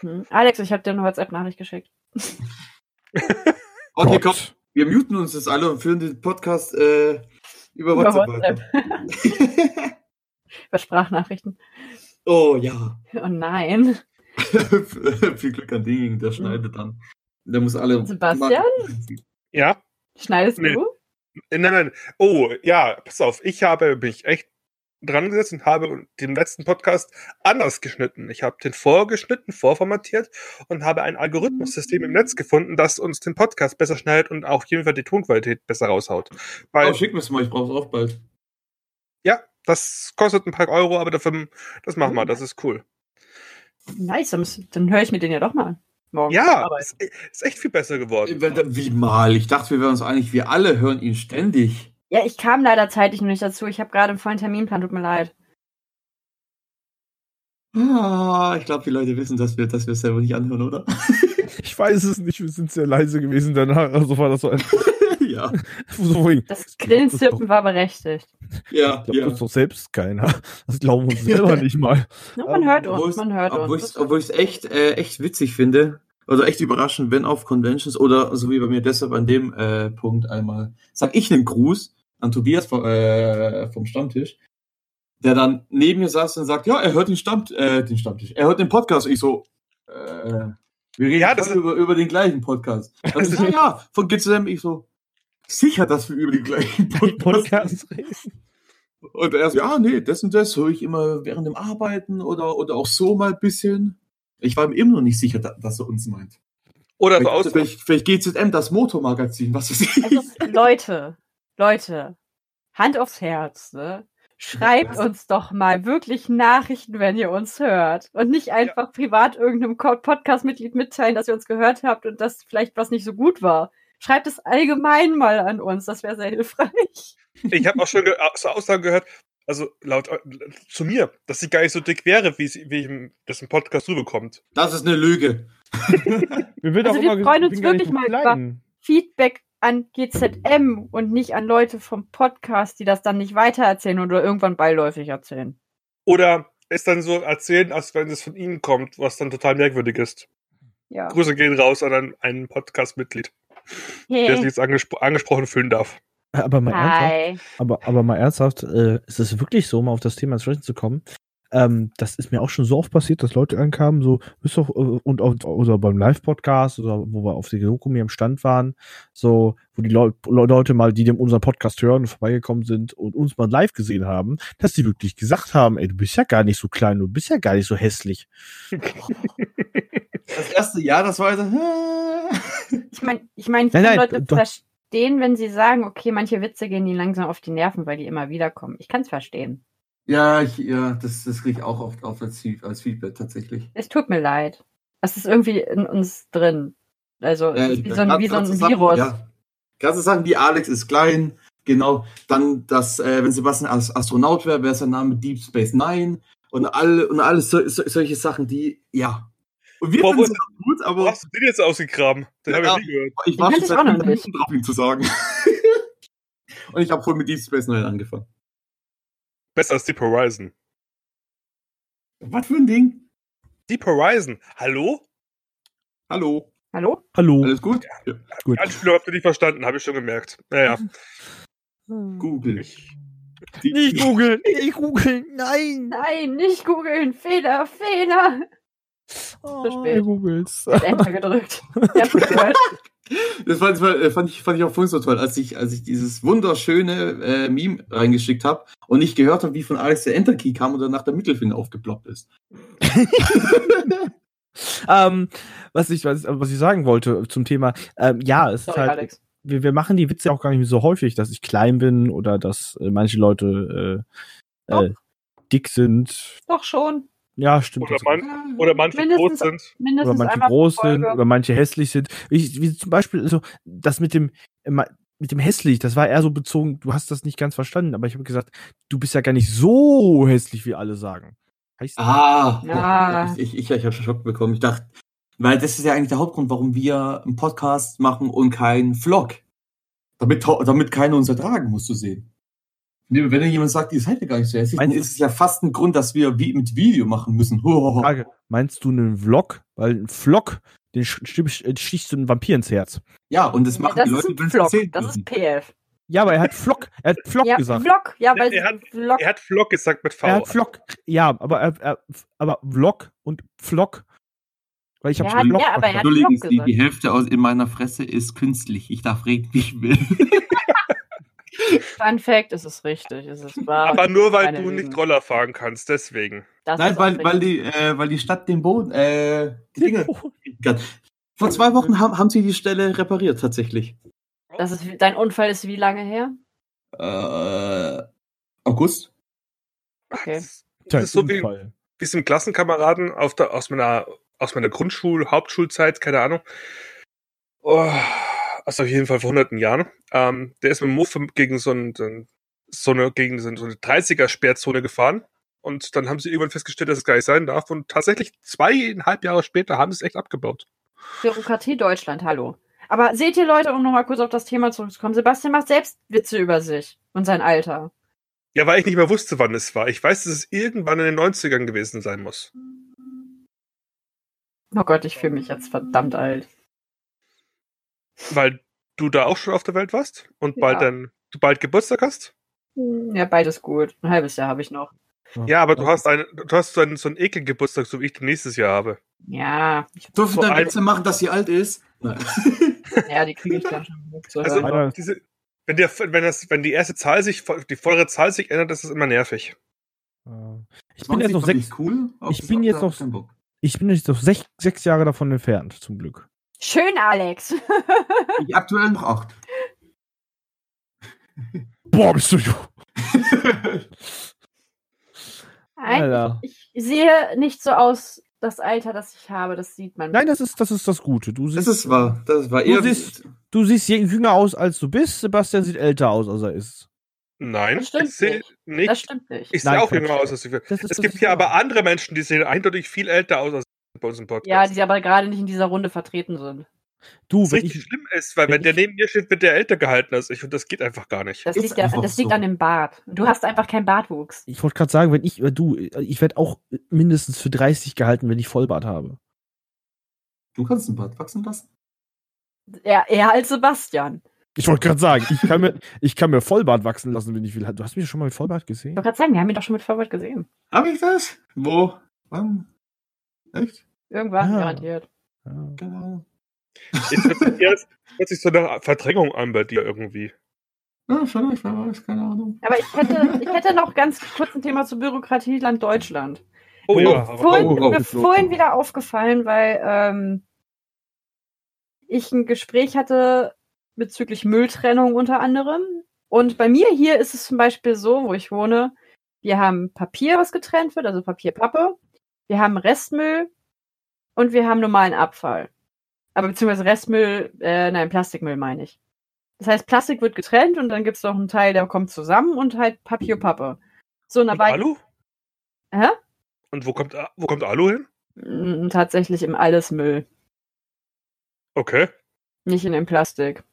Hm. Alex, ich habe dir eine WhatsApp-Nachricht geschickt. Okay, Gott. komm, wir muten uns jetzt alle und führen den Podcast äh, über Über WhatsApp. Über Sprachnachrichten. oh ja. Oh nein. Viel Glück an denjenigen, der schneidet dann. Der muss alle. Sebastian? Ja? Schneidest Nee. du? Äh, Nein, nein. Oh, ja, pass auf. Ich habe mich echt dran gesetzt und habe den letzten Podcast anders geschnitten. Ich habe den vorgeschnitten, vorformatiert und habe ein Algorithmussystem im Netz gefunden, das uns den Podcast besser schneidet und auch jeden Fall die Tonqualität besser raushaut. Weil, Oh, schick mir es mal, ich brauche es auch bald. ja, das kostet ein paar Euro, aber dafür, das machen wir, das ist cool. Nice, dann, muss- dann höre ich mir den ja doch mal an. Morgen. Ja, Aber ist, ist echt viel besser geworden. Wie mal? Ich dachte, wir wären uns einig, wir alle hören ihn ständig. ja, ich kam leider zeitlich noch nicht dazu. Ich habe gerade einen vollen Terminplan, tut mir leid. Ah, ich glaube, die Leute wissen, dass wir, dass wir es selber nicht anhören, oder? Ich weiß es nicht, wir sind sehr leise gewesen danach. Also war das so ein. ja. Das Grillenzirpen war berechtigt. Ja, Ich glaube, ja. das ist doch selbst keiner. Das glauben wir uns selber nicht mal. Ja, man Ähm, hört Obwohl uns, man hört obwohl uns. ich's- obwohl ich es echt, äh, echt witzig finde, oder echt überraschend, wenn auf Conventions oder so wie bei mir deshalb an dem äh, Punkt einmal, sag ich einen Gruß an Tobias vom, äh, vom Stammtisch, der dann neben mir saß und sagt, ja, er hört den Stamm, äh, den Stammtisch, er hört den Podcast. Ich so, äh, wir reden Ja, über, über den gleichen Podcast. Dann ist- ja, ja, von GZM, ich so, sicher, dass wir über den gleichen Podcast, Podcast reden. und er so, ja, nee, das und das höre ich immer während dem Arbeiten oder, oder auch so mal ein bisschen. Ich war mir immer noch nicht sicher, da- dass er uns meint. Oder Vielleicht, so aus, vielleicht, vielleicht GZM, das Motormagazin, was weiß ich. Also, Leute, Leute, Hand aufs Herz, ne? Schreibt Was? uns doch mal wirklich Nachrichten, wenn ihr uns hört. Und nicht einfach privat irgendeinem Podcast-Mitglied mitteilen, dass ihr uns gehört habt und dass vielleicht was nicht so gut war. Schreibt es allgemein mal an uns, das wäre sehr hilfreich. ich habe auch schon ge so Aussagen gehört, also laut äh, zu mir, dass sie gar nicht so dick wäre, wie, sie, wie ich, das im Podcast rüberkommt. Das ist eine Lüge. Wir, Also auch wir freuen uns wirklich mal über-. Feedback an GZM und nicht an Leute vom Podcast, die das dann nicht weitererzählen oder irgendwann beiläufig erzählen. Oder es dann so erzählen, als wenn es von ihnen kommt, was dann total merkwürdig ist. Ja. Grüße gehen raus an einen, einen Podcast-Mitglied, der sich jetzt angespro angesprochen fühlen darf. Aber mal ernsthaft, Hi. aber, aber mal ernsthaft, äh, ist es wirklich so, mal auf das Thema zu sprechen zu kommen? Ähm, das ist mir auch schon so oft passiert, dass Leute ankamen, so, ist doch, äh, und auch, oder beim Live-Podcast oder wo wir auf die Doku mir am Stand waren, so, wo die Le Leute mal, die dem unseren Podcast hören, vorbeigekommen sind und uns mal live gesehen haben, dass die wirklich gesagt haben, ey, du bist ja gar nicht so klein, du bist ja gar nicht so hässlich. Das erste Jahr, das war also, Ich meine, ich mein, ich Nein, Leute verstehen, wenn sie sagen, okay, manche Witze gehen ihnen langsam auf die Nerven, weil die immer wieder kommen. Ich kann es verstehen. Ja, ich, ja, das, das kriege ich auch oft auf als, als Feedback tatsächlich. Es tut mir leid. Es ist irgendwie in uns drin. Also Ja, wie so ein, wie so ein Sachen, Virus. Ja. Ganze Sachen wie Alex ist klein, genau. Dann, dass, äh, wenn Sebastian als Astronaut wäre, wäre sein Name Deep Space Nine und alle, und alles so, so, solche Sachen, die, ja. Und wir finden es gut, Wo aber hast du den jetzt ausgegraben? Den Ja, habe ich nie gehört. ich war schon drauf, ihn zu sagen. Und ich habe voll mit Deep Space Nine angefangen. Besser als Deep Horizon. Was für ein Ding? Deep Horizon. Hallo? Hallo? Hallo? Hallo. Alles gut? Ja. Gut. Die Anspielung habt ihr nicht verstanden, habe ich schon gemerkt. Naja. Google. Die- Nicht googeln, nicht googeln, nein. Nein, nicht googeln. Fehler, Fehler. Oh, spät. du googelst. Enter gedrückt. Ihr habt's gehört. Das fand, fand, fand, ich, fand ich auch vorhin so toll, als ich, als ich dieses wunderschöne äh, Meme reingeschickt habe und nicht gehört habe, wie von Alex der Enter-Key kam und danach der Mittelfinger aufgeploppt ist. ähm, was ich, was, was ich sagen wollte zum Thema, ähm, ja, es ist Sorry, halt, Alex. wir, wir machen die Witze auch gar nicht mehr so häufig, dass ich klein bin oder dass äh, manche Leute äh, äh, dick sind. Doch schon. Ja, stimmt. Oder, man, oder manche Mindestens- tot sind. oder manche groß sind oder manche hässlich sind. Ich, wie zum Beispiel so das mit dem äh, mit dem hässlich, das war eher so bezogen, du hast das nicht ganz verstanden, aber ich habe gesagt, du bist ja gar nicht so hässlich, wie alle sagen. Heißt Ah, Ja. ich, ich, ich habe schon Schock bekommen. Ich dachte, weil das ist ja eigentlich der Hauptgrund, warum wir einen Podcast machen und keinen Vlog. Damit, damit keiner uns ertragen muss, zu sehen. Nee, Wenn dir jemand sagt, ihr seid ja gar nicht so hässlich, dann ist es ja fast ein Grund, dass wir wie mit Video machen müssen. Frage, meinst du einen Vlog? Weil ein Vlog, den äh, stichst du einen Vampir ins Herz. Ja, und das machen das die ist Leute, ein wenn Das ist PF. Ja, aber er hat Vlog, er hat Vlog ja, gesagt. Vlog. Ja, weil Er hat- Vlog. Er hat Vlog gesagt mit V. Er hat Vlog, ja, aber er, er, aber Vlog und Vlog. Weil ich habe hat- Vlog ja, aber er hat Sie, gesagt. die Hälfte aus in meiner Fresse ist künstlich. Ich darf reden, wie ich will. Fun Fact, es ist richtig. Es ist wahr. Aber nur weil du Lügen. nicht Roller fahren kannst, deswegen. Das Nein, weil, weil, die, äh, weil die Stadt den Boden, äh, die Dinge. Vor zwei Wochen haben, haben sie die Stelle repariert, tatsächlich. Das ist, dein Unfall ist wie lange her? Äh, August? Okay. Das ist so wie, wie es im Klassenkameraden auf der, aus meiner, aus meiner Grundschul-, Hauptschulzeit, keine Ahnung. Oh, also auf jeden Fall vor hunderten Jahren. Ähm, der ist mit dem Muff gegen so, ein, so eine, gegen so eine 30er-Sperrzone gefahren. Und dann haben sie irgendwann festgestellt, dass es gar nicht sein darf. Und tatsächlich zweieinhalb Jahre später haben sie es echt abgebaut. Bürokratie Deutschland, hallo. Aber seht ihr Leute, um nochmal kurz auf das Thema zurückzukommen, Sebastian macht selbst Witze über sich und sein Alter. Ja, weil ich nicht mehr wusste, wann es war. Ich weiß, dass es irgendwann in den 90ern gewesen sein muss. Oh Gott, ich fühle mich jetzt verdammt alt. Weil du da auch schon auf der Welt warst und bald Ja. dann, du bald Geburtstag hast. Ja, beides gut. Ein halbes Jahr habe ich noch. Ja, aber du hast einen, du hast so einen, so einen Ekelgeburtstag, so wie ich den nächstes Jahr habe. Ja, ich, Dürfen dann Witze machen, dass sie alt ist? Nein. ja die kriege ich dann schon zu Also hören. Diese, wenn der, wenn das, wenn die erste Zahl sich, die vordere Zahl sich ändert, das ist immer nervig. Ich bin jetzt noch 20 sechs, fand ich cool. aber ich das bin jetzt noch- keinen Bock. ich bin jetzt noch sech, sechs Jahre davon entfernt, zum Glück. Schön, Alex. Ich aktuell noch acht. Boah, bist du. Eigentlich, Alter. ich sehe nicht so aus, das Alter, das ich habe, das sieht man. Nein, das ist, das ist das Gute. Du Das siehst, ist wahr. Das war Du eher. siehst- du siehst jünger aus, als du bist. Sebastian sieht älter aus, als er ist. Nein, Das stimmt ich sehe nicht. nicht. das stimmt nicht. Ich sehe Nein, auch jünger aus als ich. Das ist- Es das gibt hier aber andere Menschen, die sehen eindeutig viel älter aus als bei uns im Podcast. Ja, die aber gerade nicht in dieser Runde vertreten sind. Du, was wenn richtig ich, schlimm ist, weil wenn der ich- neben mir steht, wird der älter gehalten als ich und das geht einfach gar nicht. Das, liegt, ja, das liegt so. an dem Bart. Du hast einfach keinen Bartwuchs. ich wollte gerade sagen, wenn ich, äh, du, äh, ich werde auch mindestens für 30 gehalten, wenn ich Vollbart habe. Du kannst einen Bart wachsen lassen. Eher, eher als Sebastian. Ich wollte gerade sagen, ich kann, mir, ich kann mir Vollbart wachsen lassen, wenn ich will. Du hast mich schon mal mit Vollbart Ich gesehen? wollte gerade sagen, wir haben ihn doch schon mit Vollbart gesehen. Habe ich das? Wo? Wann? Echt? Irgendwann, Ah. garantiert. Ja. Keine Ahnung. Jetzt hört sich, jetzt hört sich so eine Verdrängung an bei dir irgendwie. Ja, vielleicht, wer weiß, keine Ahnung. Aber ich hätte, ich hätte noch ganz kurz ein Thema zu Bürokratieland Deutschland. Oh, ja, Vorhin, oh, oh, mir oh. vorhin wieder aufgefallen, weil ähm, ich ein Gespräch hatte bezüglich Mülltrennung unter anderem. Und bei mir hier ist es zum Beispiel so, wo ich wohne, wir haben Papier, was getrennt wird, also Papierpappe. Wir haben Restmüll und wir haben normalen Abfall. Aber beziehungsweise Restmüll, äh, nein, Plastikmüll meine ich. Das heißt, Plastik wird getrennt und dann gibt es noch einen Teil, der kommt zusammen und halt Papier, Pappe. So, und Und dabei. Alu? Hä? Und wo kommt, wo kommt Alu hin? Mm, Tatsächlich im Allesmüll, Okay. nicht in dem Plastik.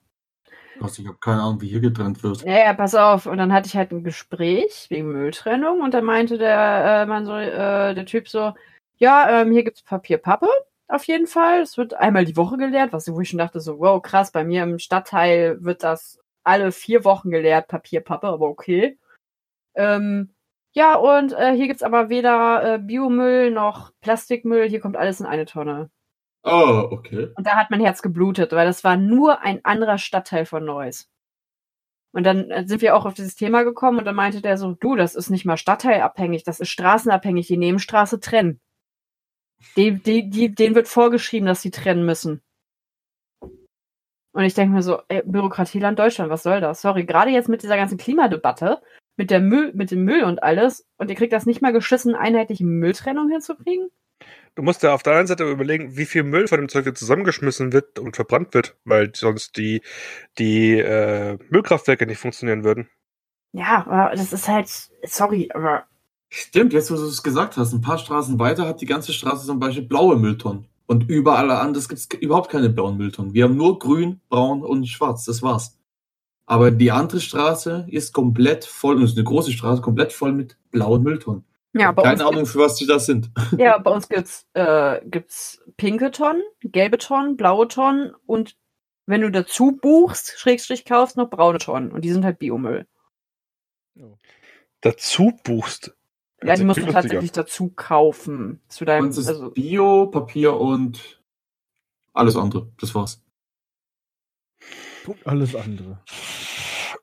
Also ich habe keine Ahnung, wie hier getrennt wird. Naja, pass auf. Und dann hatte ich halt ein Gespräch wegen Mülltrennung und dann meinte der äh, Mann so, äh, der Typ so, ja, ähm, hier gibt's Papier, Pappe. Auf jeden Fall. Es wird einmal die Woche geleert, was wo ich schon dachte so, wow, krass, bei mir im Stadtteil wird das alle vier Wochen geleert, Papier, Pappe, aber okay. Ähm, ja, und äh, hier gibt's aber weder äh, Biomüll noch Plastikmüll, hier kommt alles in eine Tonne. Oh, okay. Und da hat mein Herz geblutet, weil das war nur ein anderer Stadtteil von Neuss. Und dann äh, sind wir auch auf dieses Thema gekommen und dann meinte der so, du, das ist nicht mal stadtteilabhängig, das ist straßenabhängig, die Nebenstraße trennen. Die, die, die, denen wird vorgeschrieben, dass sie trennen müssen. Und ich denke mir so, ey, Bürokratieland Deutschland, was soll das? Sorry, gerade jetzt mit dieser ganzen Klimadebatte, mit der Müll, mit dem Müll und alles, und ihr kriegt das nicht mal geschissen, einheitliche Mülltrennung hinzukriegen? Du musst ja auf der anderen Seite überlegen, wie viel Müll von dem Zeug jetzt zusammengeschmissen wird und verbrannt wird, weil sonst die, die äh, Müllkraftwerke nicht funktionieren würden. Ja, aber das ist halt, sorry, aber Stimmt, jetzt wo du es gesagt hast, ein paar Straßen weiter hat die ganze Straße zum Beispiel blaue Mülltonnen. Und überall anders gibt es überhaupt keine blauen Mülltonnen. Wir haben nur grün, braun und schwarz, das war's. Aber die andere Straße ist komplett voll, und es ist eine große Straße, komplett voll mit blauen Mülltonnen. ja, bei uns Keine Ahnung, für was die das sind. Ja, bei uns gibt's, äh, gibt's pinke Tonnen, gelbe Tonnen, blaue Tonnen und wenn du dazu buchst, Schrägstrich kaufst, noch braune Tonnen. Und die sind halt Biomüll. Dazu buchst. Ja, die musst du tatsächlich dazu kaufen. Zu deinem, ist also, Bio, Papier und alles andere. Das war's. Und alles andere.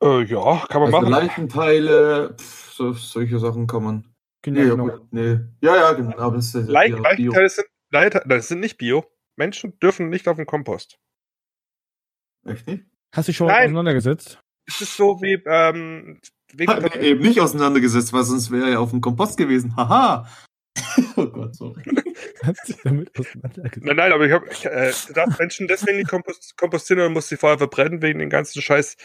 Äh, ja, kann man Also machen. Leitenteile, pff, so, solche Sachen kann man. Genau, Nee, ja, genau. gut, nee. Ja, ja, genau. Aber das ist Leicht, ja, Bio. Leichteile sind, Leiter, das sind nicht Bio. Menschen dürfen nicht auf den Kompost. Echt nicht? Hast du dich schon Nein. auseinandergesetzt? Es ist so wie ähm, Hat mir eben nicht auseinandergesetzt, weil sonst wäre er ja auf dem Kompost gewesen. Haha. oh Gott, sorry. Hast du dich damit auseinandergesetzt? Nein, nein, aber ich habe, äh, du darfst Menschen deswegen nicht kompost kompostieren und musst sie vorher verbrennen wegen den ganzen Scheiß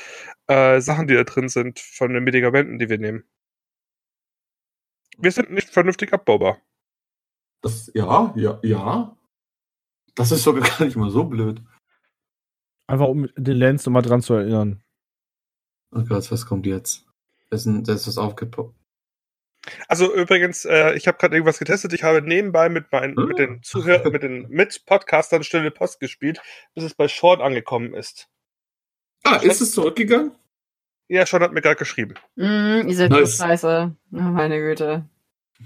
äh, Sachen, die da drin sind, von den Medikamenten, die wir nehmen. Wir sind nicht vernünftig abbaubar. Das, ja, ja, ja. Das ist sogar gar nicht mal so blöd. Einfach um den Lance nochmal dran zu erinnern. Oh Gott, was kommt jetzt? Das ist, das ist was aufgepoppt. Also übrigens, äh, ich habe gerade irgendwas getestet. Ich habe nebenbei mit meinen, Hm. mit den Zuhörern, mit den Mit-Podcastern Stille Post gespielt, bis es bei Sean angekommen ist. Ah, ist es zurückgegangen? Ja, Sean hat mir gerade geschrieben. mm, ihr seid Nice. so scheiße. Oh, meine Güte.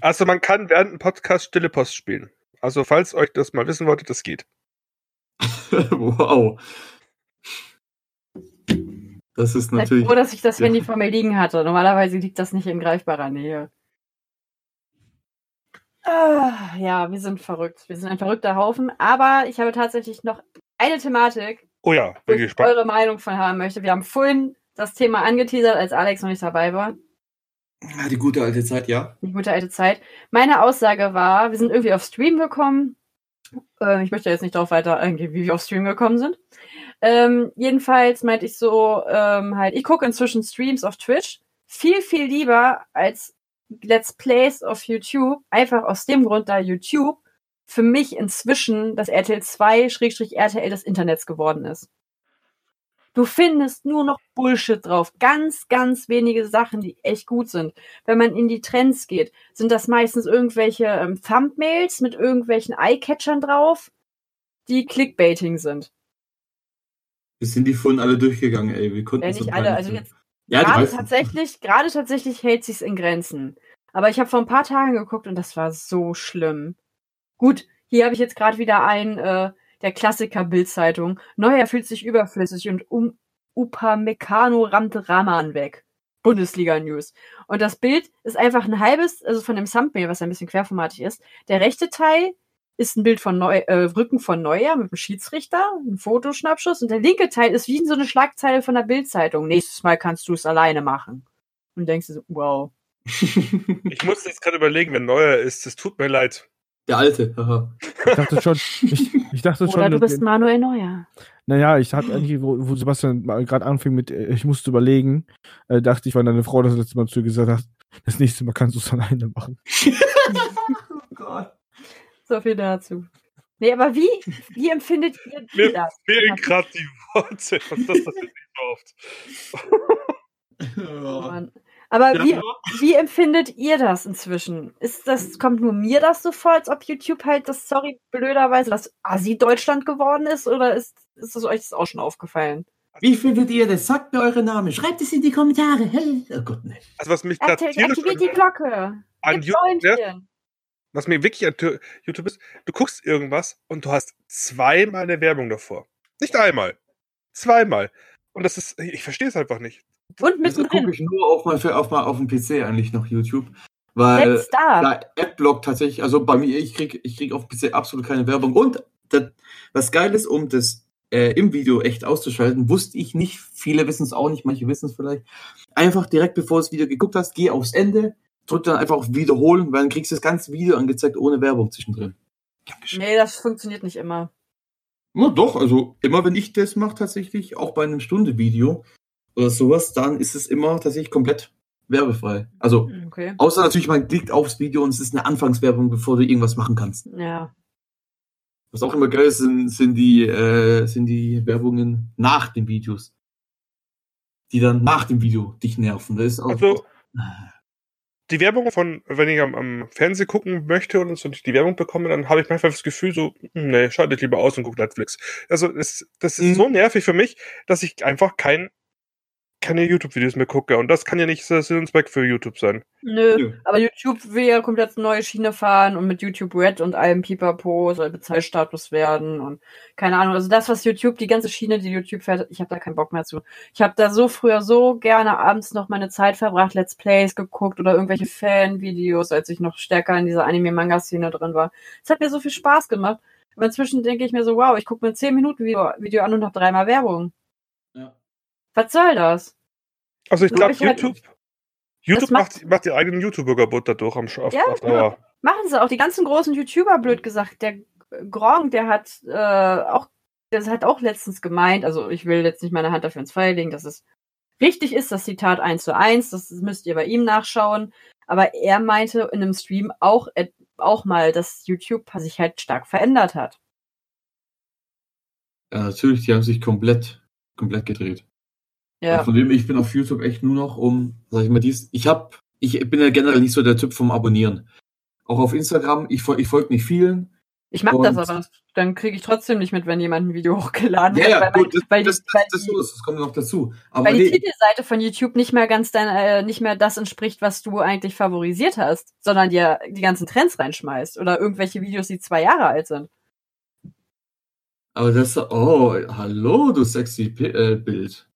Also man kann während dem Podcast Stille Post spielen. Also falls euch das mal wissen wolltet, das geht. wow. Das ist natürlich. froh, dass ich das Ja. Handy vor mir liegen hatte. Normalerweise liegt das nicht in greifbarer Nähe. Ah, ja, wir sind verrückt. Wir sind ein verrückter Haufen. Aber ich habe tatsächlich noch eine Thematik, Oh ja, wo bin ich gespannt. eure Meinung von haben möchte. Wir haben vorhin das Thema angeteasert, als Alex noch nicht dabei war. Ah, die gute alte Zeit, ja. Die gute alte Zeit. Meine Aussage war, wir sind irgendwie auf Stream gekommen. Äh, ich möchte jetzt nicht darauf weiter eingehen, wie wir auf Stream gekommen sind. Ähm, jedenfalls meinte ich so, ähm, halt, ich gucke inzwischen Streams auf Twitch viel, viel lieber als Let's Plays auf YouTube. Einfach aus dem Grund, da YouTube für mich inzwischen das RTL 2 Schrägstrich RTL des Internets geworden ist. Du findest nur noch Bullshit drauf. Ganz, ganz wenige Sachen, die echt gut sind. Wenn man in die Trends geht, sind das meistens irgendwelche ähm, Thumbnails mit irgendwelchen Eyecatchern drauf, die Clickbaiting sind. Wir sind die vorhin alle durchgegangen, ey. Wir konnten Ja, nicht alle, also jetzt Ja, gerade tatsächlich, gerade tatsächlich hält sich's in Grenzen. Aber ich habe vor ein paar Tagen geguckt und das war so schlimm. Gut, hier habe ich jetzt gerade wieder ein äh, der Klassiker Bildzeitung. Neuer fühlt sich überflüssig und um Upamecano rammt Raman weg. Bundesliga News. Und das Bild ist einfach ein halbes, also von dem Thumbnail, was ein bisschen querformatig ist. Der rechte Teil ist ein Bild von Neu äh, Rücken von Neuer mit einem Schiedsrichter, ein Fotoschnappschuss und der linke Teil ist wie so eine Schlagzeile von der Bildzeitung. Nächstes Mal kannst du es alleine machen. Und denkst du so, wow. Ich musste jetzt gerade überlegen, wer neuer ist. Es tut mir leid. Der alte. haha. Ich dachte schon, ich, ich dachte Oder schon, du bist Manuel Neuer. naja, ich hatte eigentlich, wo, wo Sebastian mal gerade anfing mit, äh, ich musste überlegen, äh, dachte ich, weil deine Frau das letzte Mal zu dir gesagt hat, das nächste Mal kannst du es alleine machen. So viel dazu. Nee, aber wie, wie empfindet ihr Mir das? fehlen gerade die Worte. Was ist das passiert nicht so oft. Mann. Aber Ja. wie, wie empfindet ihr das inzwischen? Ist das, kommt nur mir das so vor, als ob YouTube halt das, sorry, blöderweise das Asi-Deutschland geworden ist? Oder ist, ist es euch das auch schon aufgefallen? Wie findet ihr das? Sagt mir eure Namen. Schreibt es in die Kommentare. Hey. Oh Gott, ne. Also was mich gerade Aktiviert die Glocke. an YouTube, ja. Was mir wirklich an Tu- YouTube ist, du guckst irgendwas und du hast zweimal eine Werbung davor. Nicht einmal. Zweimal. Und das ist, ich verstehe es einfach nicht. Und Das gucke mittendrin. ich nur auf, mein, auf, mein, auf dem PC eigentlich noch YouTube. Weil da. Adblock tatsächlich, also bei mir, ich krieg, ich krieg auf PC absolut keine Werbung. Und das, was geil ist, um das äh, im Video echt auszuschalten, wusste ich nicht, viele wissen es auch nicht, manche wissen es vielleicht. Einfach direkt bevor du das Video geguckt hast, geh aufs Ende, drück dann einfach auf Wiederholen, weil dann kriegst du das ganze Video angezeigt ohne Werbung zwischendrin. Dankeschön. Nee, das funktioniert nicht immer. Na doch, also immer wenn ich das mache tatsächlich, auch bei einem Stunde-Video oder sowas, dann ist es immer tatsächlich komplett werbefrei. Also Okay. Außer natürlich, man klickt aufs Video und es ist eine Anfangswerbung, bevor du irgendwas machen kannst. Ja. Was auch immer geil ist, sind, sind, die, äh, sind die Werbungen nach den Videos. Die dann nach dem Video dich nerven. Das ist auch, Also, die Werbung von, wenn ich am, am Fernsehen gucken möchte und so die Werbung bekomme, dann habe ich manchmal das Gefühl so, hm, nee, schalte ich lieber aus und gucke Netflix. Also das, das ist Mhm. so nervig für mich, dass ich einfach kein, keine YouTube-Videos mehr gucke. Und das kann ja nicht der Sinn und Zweck für YouTube sein. Nö. Nö. Aber YouTube will ja komplett eine neue Schiene fahren und mit YouTube Red und allem Pipapo soll Bezahlstatus werden und keine Ahnung. Also das, was YouTube, die ganze Schiene, die YouTube fährt, ich habe da keinen Bock mehr zu. Ich habe da so früher so gerne abends noch meine Zeit verbracht, Let's Plays geguckt oder irgendwelche Fan-Videos, als ich noch stärker in dieser Anime-Manga-Szene drin war. Es hat mir so viel Spaß gemacht. Aber inzwischen denke ich mir so, wow, ich gucke mir ein 10 Minuten Video, Video an und habe dreimal Werbung. Ja. Was soll das? Also ich Ja, glaube, halt- YouTube, YouTube macht- macht, macht die eigenen YouTuber kaputt dadurch am Sch- auf, Ja, auf Dauer. Machen sie auch. Die ganzen großen YouTuber, blöd gesagt. Der Gronk, der hat äh, auch, der hat auch letztens gemeint, also ich will jetzt nicht meine Hand dafür ins Feuer legen, dass es richtig ist, das Zitat eins zu eins, das müsst ihr bei ihm nachschauen. Aber er meinte in einem Stream auch, äh, auch mal, dass YouTube sich halt stark verändert hat. ja, natürlich, die haben sich komplett, komplett gedreht. Ja. Von dem ich bin auf YouTube echt nur noch um, sag ich mal, dies, ich hab, ich bin ja generell nicht so der Typ vom Abonnieren. Auch auf Instagram, ich, ich folge nicht vielen. Ich mach das aber. Dann kriege ich trotzdem nicht mit, wenn jemand ein Video hochgeladen Ja, hat. ja, weil, gut, das, weil, das, die, weil, das, das, die, ist, das kommt noch dazu. Aber weil die nee, Titelseite von YouTube nicht mehr ganz dein, äh, nicht mehr das entspricht, was du eigentlich favorisiert hast, sondern dir die ganzen Trends reinschmeißt oder irgendwelche Videos, die zwei Jahre alt sind. Aber das, oh, hallo, du sexy äh, Bild.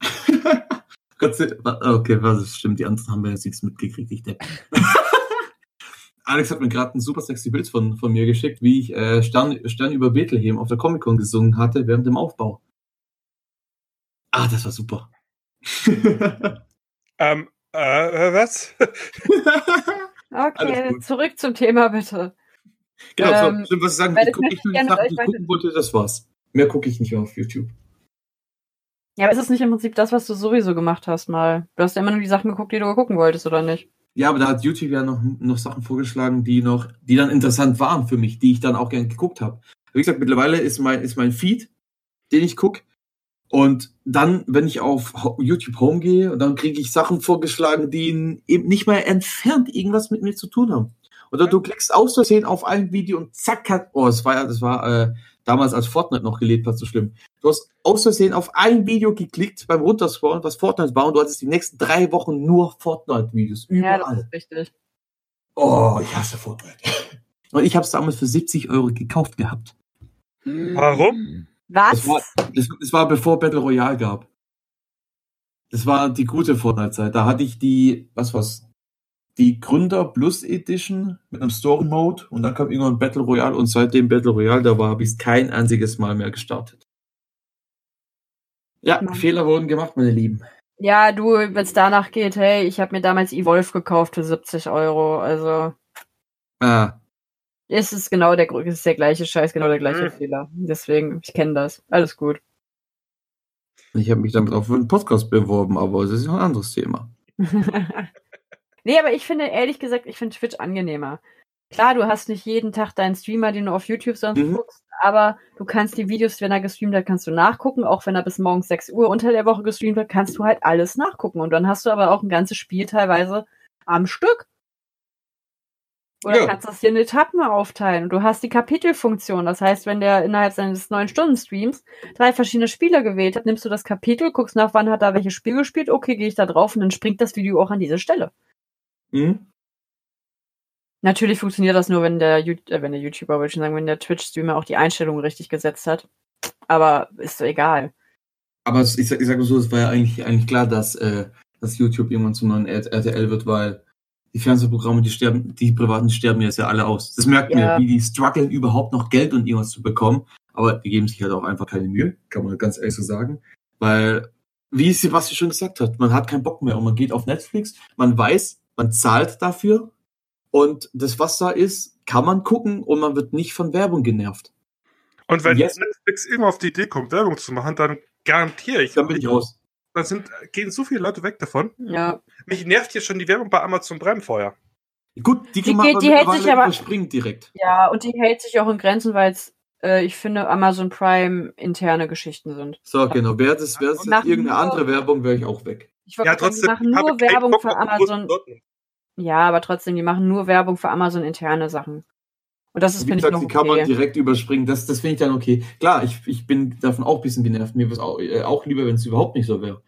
Okay, was ist stimmt, die anderen haben ja jetzt nichts mitgekriegt, ich Depp. Alex hat mir gerade ein super sexy Bild von, von mir geschickt, wie ich äh, Stern, Stern über Bethlehem auf der Comic-Con gesungen hatte während dem Aufbau. Ah, das war super. Ähm, äh, was? Okay, zurück zum Thema bitte. genau, Ähm, so, stimmt, was ich sagen, ich das gucke ich nur ich die gerne Sachen, die gucken wollte, das war's. Mehr gucke ich nicht mehr auf YouTube. Ja, aber ist es nicht im Prinzip das, was du sowieso gemacht hast mal? Du hast ja immer nur die Sachen geguckt, die du gucken wolltest, oder nicht? Ja, aber da hat YouTube ja noch, noch Sachen vorgeschlagen, die noch, die dann interessant waren für mich, die ich dann auch gern geguckt habe. Wie gesagt, mittlerweile ist mein, ist mein Feed, den ich gucke. Und dann, wenn ich auf YouTube Home gehe, dann kriege ich Sachen vorgeschlagen, die eben nicht mal entfernt irgendwas mit mir zu tun haben. Oder du klickst aus Versehen auf ein Video und zack hat, oh, das war ja, das war äh, damals als Fortnite noch gelebt hat, so schlimm. Du hast aus Versehen auf ein Video geklickt beim Runterscrollen, was Fortnite war, und du hattest die nächsten drei Wochen nur Fortnite-Videos. Ja, Überall. das ist richtig. Oh, ich hasse Fortnite. Und ich habe es damals für 70 Euro gekauft gehabt. Warum? Was? Das war, das, das war bevor Battle Royale gab. Das war die gute Fortnite-Zeit. Da hatte ich die, was war's? Die Gründer Plus Edition mit einem Story Mode und dann kam irgendwann Battle Royale und seitdem Battle Royale da war, habe ich es kein einziges Mal mehr gestartet. Ja, Mann. Fehler wurden gemacht, meine Lieben. Ja, du, wenn es danach geht, hey, ich habe mir damals Evolve gekauft für 70 Euro. Also Ah, es ist genau der, es ist der gleiche Scheiß, genau der gleiche Mhm. Fehler. Deswegen, ich kenne das. Alles gut. ich habe mich damit auch für einen Podcast beworben, aber es ist noch ein anderes Thema. nee, aber ich finde, ehrlich gesagt, ich finde Twitch angenehmer. Klar, du hast nicht jeden Tag deinen Streamer, den du auf YouTube sonst Mhm. guckst, aber du kannst die Videos, wenn er gestreamt hat, kannst du nachgucken. Auch wenn er bis morgens 6 Uhr unter der Woche gestreamt hat, kannst du halt alles nachgucken. Und dann hast du aber auch ein ganzes Spiel teilweise am Stück. Oder Ja. kannst das hier in Etappen aufteilen. Und du hast die Kapitelfunktion. Das heißt, wenn der innerhalb seines 9-Stunden-Streams drei verschiedene Spiele gewählt hat, nimmst du das Kapitel, guckst nach, wann hat er welches Spiel gespielt, okay, gehe ich da drauf und dann springt das Video auch an diese Stelle. Mhm. Natürlich funktioniert das nur, wenn der, äh, wenn der YouTuber, würde ich schon sagen, wenn der Twitch-Streamer auch die Einstellungen richtig gesetzt hat. Aber ist doch egal. Aber es- ich sag, ich sag mal so, es war ja eigentlich, eigentlich klar, dass, äh, dass YouTube irgendwann zum neuen RTL wird, weil die Fernsehprogramme, die sterben, die privaten die sterben jetzt ja alle aus. Das merkt man Ja. ja, wie die strugglen, überhaupt noch Geld und irgendwas zu bekommen. Aber die geben sich halt auch einfach keine Mühe, kann man ganz ehrlich so sagen. Weil, wie Sebastian schon gesagt hat, man hat keinen Bock mehr und man geht auf Netflix, man weiß, man zahlt dafür und das, was da ist, kann man gucken und man wird nicht von Werbung genervt. Und wenn Jetzt- Netflix immer auf die Idee kommt, Werbung zu machen, dann garantiere ich, Dann bin ich raus. dann sind, gehen so viele Leute weg davon. Ja. Mich nervt hier schon die Werbung bei Amazon Prime vorher. Gut, die Die kann man geht- die hält sich aber- überspringen direkt. Ja, und die hält sich auch in Grenzen, weil es, äh, ich finde, Amazon Prime interne Geschichten sind. So, genau. Wäre das, wäre das jetzt irgendeine andere Werbung, wäre ich auch weg. Ich wollte Ja, sagen, die trotzdem machen nur Werbung Bock für Amazon. Ja, aber trotzdem, die machen nur Werbung für Amazon interne Sachen. Und das ist, Wie finde ich, noch die kann man okay. direkt überspringen. Das, das finde ich dann okay. Klar, ich, ich bin davon auch ein bisschen genervt. Mir wäre es auch, äh, auch lieber, wenn es überhaupt nicht so wäre.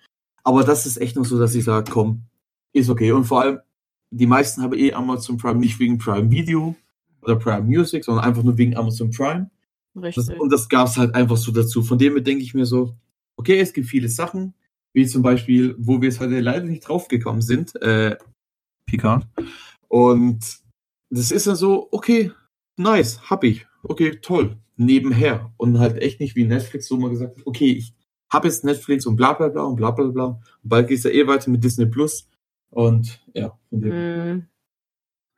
Aber das ist echt nur so, dass ich sage, komm, ist okay. Und vor allem, die meisten haben eh Amazon Prime nicht wegen Prime Video oder Prime Music, sondern einfach nur wegen Amazon Prime. Das, Richtig. und das gab es halt einfach so dazu. Von dem her denke ich mir so, okay, es gibt viele Sachen, wie zum Beispiel, wo wir jetzt heute leider nicht draufgekommen sind, äh, Picard. Und das ist dann so, okay, nice, hab ich. Okay, toll. Nebenher. Und halt echt nicht wie Netflix, wo man gesagt hat, okay, ich habe jetzt Netflix und bla bla bla und bla bla bla. Und bald geht's ja eh weiter mit Disney Plus. Und ja, von dem Mm,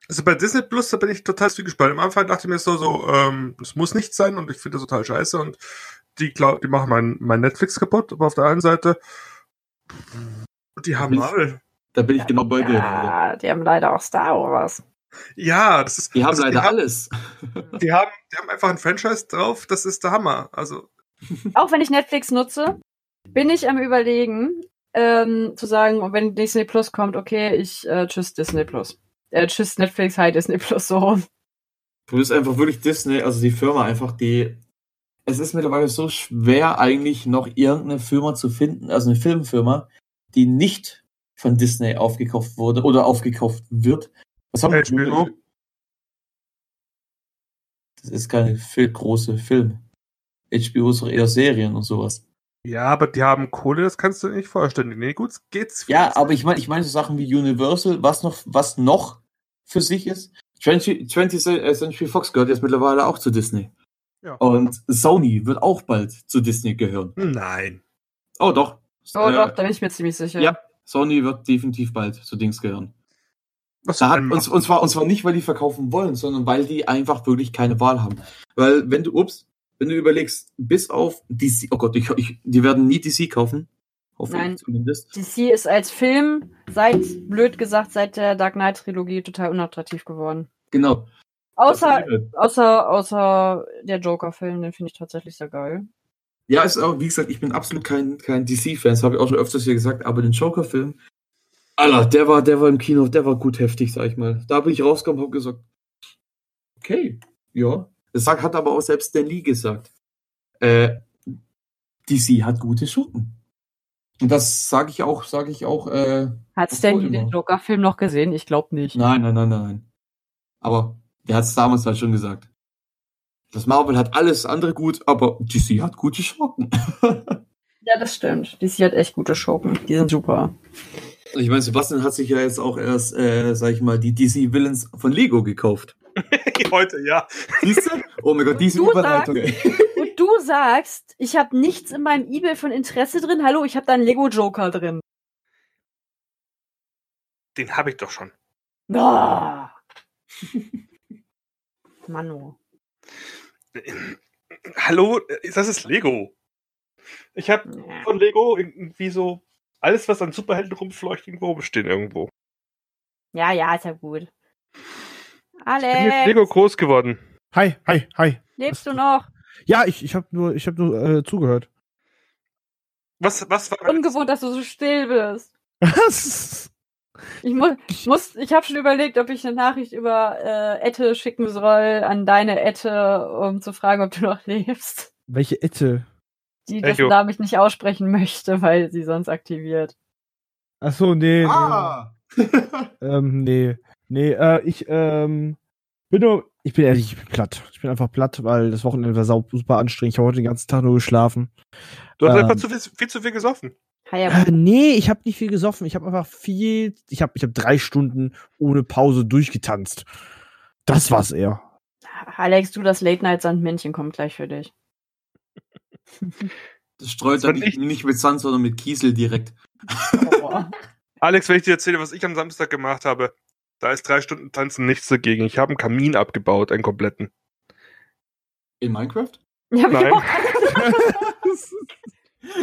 Also bei Disney Plus, da bin ich total zwiegespalten. Am Anfang dachte ich mir so, so, ähm, es muss nicht sein und ich finde das total scheiße und die, glaub, die machen mein, mein Netflix kaputt, aber auf der einen Seite, die haben Marvel. da bin ich genau bei dir. leider. ja, die haben leider auch Star Wars. Ja, das ist, Die haben also leider die haben, alles. Die haben, die haben einfach ein Franchise drauf, das ist der Hammer. Also, Auch wenn ich Netflix nutze, bin ich am überlegen, ähm, zu sagen, wenn Disney Plus kommt, okay, ich äh, tschüss Disney Plus. Äh, tschüss Netflix, hi Disney Plus, so rum. Du bist einfach wirklich Disney, also die Firma einfach, die. Es ist mittlerweile so schwer, eigentlich noch irgendeine Firma zu finden, also eine Filmfirma, die nicht von Disney aufgekauft wurde oder aufgekauft wird. Was haben HBO? Das ist keine viel große Film. HBO ist doch eher Serien und sowas. ja, aber die haben Kohle, das kannst du dir nicht vorstellen. Nee, gut, geht's. Ja, aber ich meine, ich meine so Sachen wie Universal, was noch, was noch für sich ist. 20, 20th Century Fox gehört jetzt mittlerweile auch zu Disney. Ja. Und Sony wird auch bald zu Disney gehören. Nein. Oh, doch. Oh Äh, doch, da bin ich mir ziemlich sicher. Ja, Sony wird definitiv bald zu Dings gehören. Was Da hat, und, und, zwar, und zwar nicht, weil die verkaufen wollen, sondern weil die einfach wirklich keine Wahl haben. Weil, wenn du, ups, wenn du überlegst, bis auf DC, oh Gott, ich, ich, die werden nie DC kaufen. Nein. zumindest. DC ist als Film seit, blöd gesagt, seit der Dark Knight Trilogie total unattraktiv geworden. Genau. Außer, außer, außer der Joker-Film, den finde ich tatsächlich sehr geil. Ja, ist auch, wie gesagt, ich bin absolut kein, kein DC-Fan, das habe ich auch schon öfters hier gesagt, aber den Joker-Film, Alter, der war, der war im Kino, der war gut heftig, sag ich mal. Da bin ich rausgekommen, hab gesagt, okay, ja. Das hat aber auch selbst Stan Lee gesagt. Äh, DC hat gute Schurken. Und das sage ich auch, sage ich auch, äh, Hat Stanley wohl den. Joker-Film noch gesehen? Ich glaube nicht. nein, nein, nein, nein. Aber der hat es damals halt schon gesagt. Das Marvel hat alles andere gut, aber DC hat gute Schurken. Ja, das stimmt. DC hat echt gute Schurken. Die sind super. Ich meine, Sebastian hat sich ja jetzt auch erst, äh, sag ich mal, die DC Villains von Lego gekauft. Heute, ja. Siehst du? Oh mein Gott, diese Du Überleitung. Und du sagst, ich habe nichts in meinem Ebay von Interesse drin. Hallo, ich habe da einen Lego Joker drin. Den habe ich doch schon. Oh. Mano. Hallo, das ist Lego. Ich habe von Lego irgendwie so alles, was an Superhelden rumfleucht, irgendwo rumstehen irgendwo. Ja, ja, ist ja gut. Ich bin mit Alex, Lego groß geworden. Hi, hi, hi. lebst du noch? Ja, ich, ich habe nur, ich hab nur äh, zugehört. Was, was war Ungewohnt, dass du so still bist. Ich mu muss, ich habe schon überlegt, ob ich eine Nachricht über äh, Ette schicken soll an deine Ette, um zu fragen, ob du noch lebst. Welche Ette? Die das Echo. Namen ich nicht aussprechen möchte, weil sie sonst aktiviert. Ach so, nee. Ah! nee. Ähm, nee. Nee, äh, ich, ähm, bin nur, ich bin ehrlich, ich bin platt. Ich bin einfach platt, weil das Wochenende war super anstrengend. Ich habe heute den ganzen Tag nur geschlafen. Du hast Ähm. einfach zu viel, viel zu viel gesoffen. Hayabusa. Äh, nee, ich habe nicht viel gesoffen. Ich habe einfach viel, ich habe ich hab drei Stunden ohne Pause durchgetanzt. Das war's eher. Alex, du, das Late-Night-Sandmännchen kommt gleich für dich. Das streut war nicht, nicht- mit Sand, sondern mit Kiesel direkt. Boah. Alex, wenn ich dir erzähle, was ich am Samstag gemacht habe, da ist drei Stunden Tanzen nichts dagegen. Ich habe einen Kamin abgebaut, einen kompletten. In Minecraft? Ja, Nein.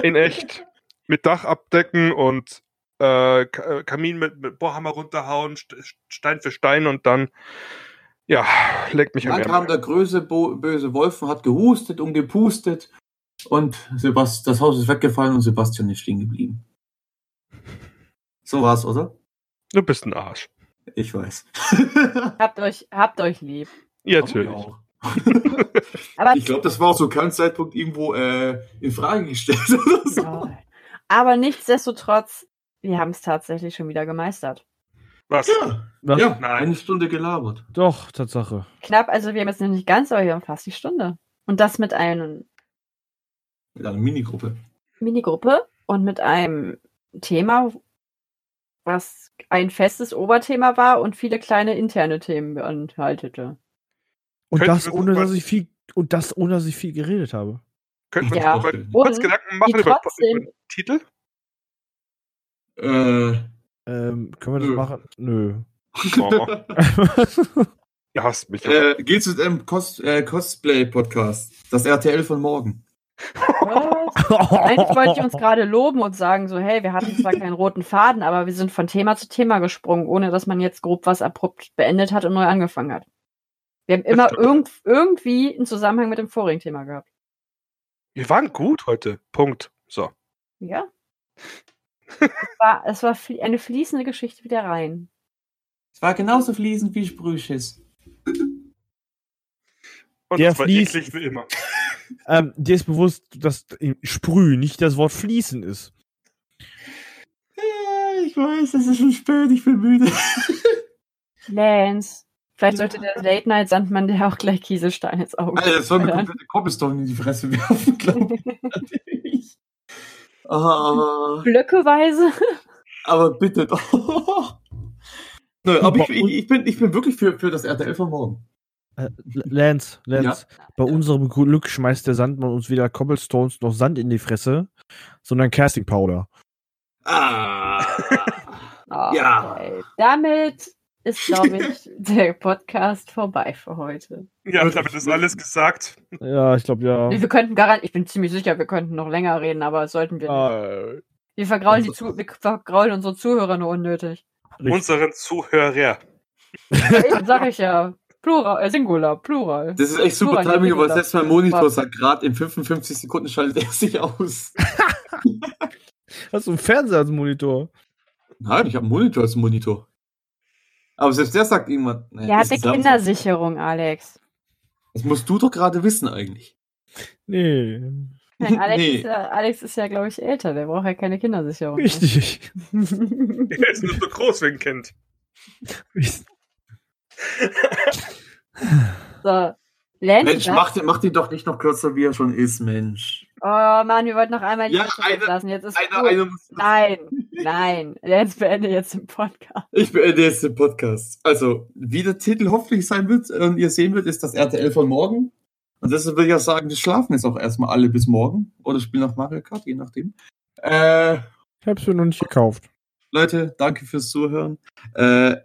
In echt. Mit Dach abdecken und äh, äh, Kamin mit, mit Bohrhammer runterhauen, St Stein für Stein und dann, ja, leckt mich Dann an. kam der größte, bo- böse Wolf und hat gehustet und gepustet. Und Sebast das Haus ist weggefallen und Sebastian ist stehen geblieben. So war's, oder? Du bist ein Arsch. Ich weiß. habt euch, habt euch lieb. Ja, natürlich. Auch. Aber, Ich glaube, das war auch so kein Zeitpunkt irgendwo äh, in Frage gestellt oder so. Ja. Aber nichtsdestotrotz, wir haben es tatsächlich schon wieder gemeistert. Was? Ja, Was? ja Nein. eine Stunde gelabert. Doch, Tatsache. Knapp, also wir haben jetzt noch nicht ganz, aber wir haben fast die Stunde. Und das mit einem Mit einer Minigruppe. Minigruppe und mit einem Thema, was ein festes Oberthema war und viele kleine interne Themen beinhaltete. Und Könnten das wir ohne, mal- dass ich viel, und das ohne, dass ich viel geredet habe. Könnten wir Ja. kurz Gedanken machen über, den Titel? Äh, Ähm, können wir das Nö. machen? Nö. Oh, ihr hasst mich. äh, geht's mit einem Cos äh, Cosplay-Podcast? Das RTL von morgen. Was? Eigentlich wollte ich uns gerade loben und sagen, so, hey, wir hatten zwar keinen roten Faden, aber wir sind von Thema zu Thema gesprungen, ohne dass man jetzt grob was abrupt beendet hat und neu angefangen hat. Wir haben immer irgend, irgendwie einen Zusammenhang mit dem vorigen Thema gehabt. Wir waren gut heute. Punkt. So. Ja. es war, es war flie- eine fließende Geschichte wieder rein. Es war genauso fließend wie Sprühschiss. Und Der fließt- eklig wie immer. ähm, dir ist bewusst, dass im Sprüh nicht das Wort fließen ist. Ja, ich weiß, es ist schon spät, ich bin müde. Lance. Vielleicht sollte der Late-Night-Sandmann dir auch gleich Kieselstein ins Auge Alter, das soll mir komplette Cobblestone in die Fresse werfen, glaube ich. Ah, Blöckeweise. aber bitte doch. Nö, aber ich, ich, ich, bin, ich bin wirklich für, für das RTL von morgen. Äh, Lance, Lance, bei unserem Glück schmeißt der Sandmann uns weder Cobblestones noch Sand in die Fresse, sondern Casting Powder. Ah. Ah, Ja. okay. Damit ist, glaube ich, der Podcast vorbei für heute. Ja, damit ist alles gesagt. Ja, ich glaube ja. Wir könnten garant, ich bin ziemlich sicher, wir könnten noch länger reden, aber das sollten wir nicht. Äh, Wir vergraulen, die zu wir vergraulen unsere Zuhörer nur unnötig. Unseren Zuhörer. Eben, sag ich ja. Plural, äh, Singular, Plural. Das ist echt super Plural, Timing, aber selbst mein Monitor sagt gerade in 55 Sekunden schaltet er sich aus. hast du einen Fernseher als Monitor? Nein, ich habe einen Monitor als Monitor. Aber selbst der sagt irgendwann. naja, Der es Samstag. Kindersicherung, Alex. Das musst du doch gerade wissen eigentlich. Nee. Nein, Alex, Nee. ist ja, Alex ist ja, glaube ich, älter. Der braucht ja keine Kindersicherung. Richtig. Er ist nur so groß wegen Kind. so. Lance, Mensch, mach mach den doch nicht noch kürzer, wie er schon ist, Mensch. Oh Mann, wir wollten noch einmal die Ja, eine- lassen. Jetzt ist einer muss, Nein, nein. Lance beende jetzt den Podcast. ich beende jetzt den Podcast. Also, wie der Titel hoffentlich sein wird und ihr sehen wird, ist das RTL von morgen. Und deshalb will ich auch sagen, wir schlafen jetzt auch erstmal alle bis morgen. Oder spielen noch Mario Kart, je nachdem. Äh, Ich hab's mir noch nicht gekauft. Leute, danke fürs Zuhören. Äh,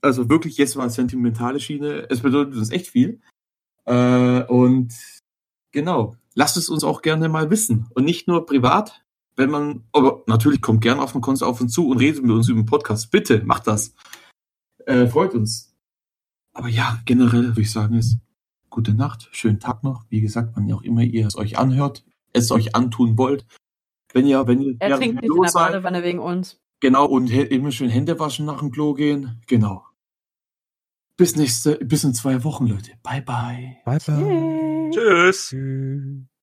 also wirklich jetzt mal eine sentimentale Schiene. Es bedeutet uns echt viel. Äh, und genau, lasst es uns auch gerne mal wissen. Und nicht nur privat, wenn man, aber natürlich kommt gerne auf den Konto auf uns zu und redet mit uns über den Podcast. Bitte, macht das. Äh, freut uns. Aber ja, generell würde ich sagen, ist gute Nacht, schönen Tag noch. Wie gesagt, wann auch immer ihr es euch anhört, es euch antun wollt. Wenn ihr, wenn ihr Er ja, trinkt nicht in der Badewanne wegen uns. Genau, und immer schön Hände waschen nach dem Klo gehen. Genau. Bis nächste, bis in zwei Wochen, Leute. Bye, bye. Bye, bye. Tschüss. Tschüss.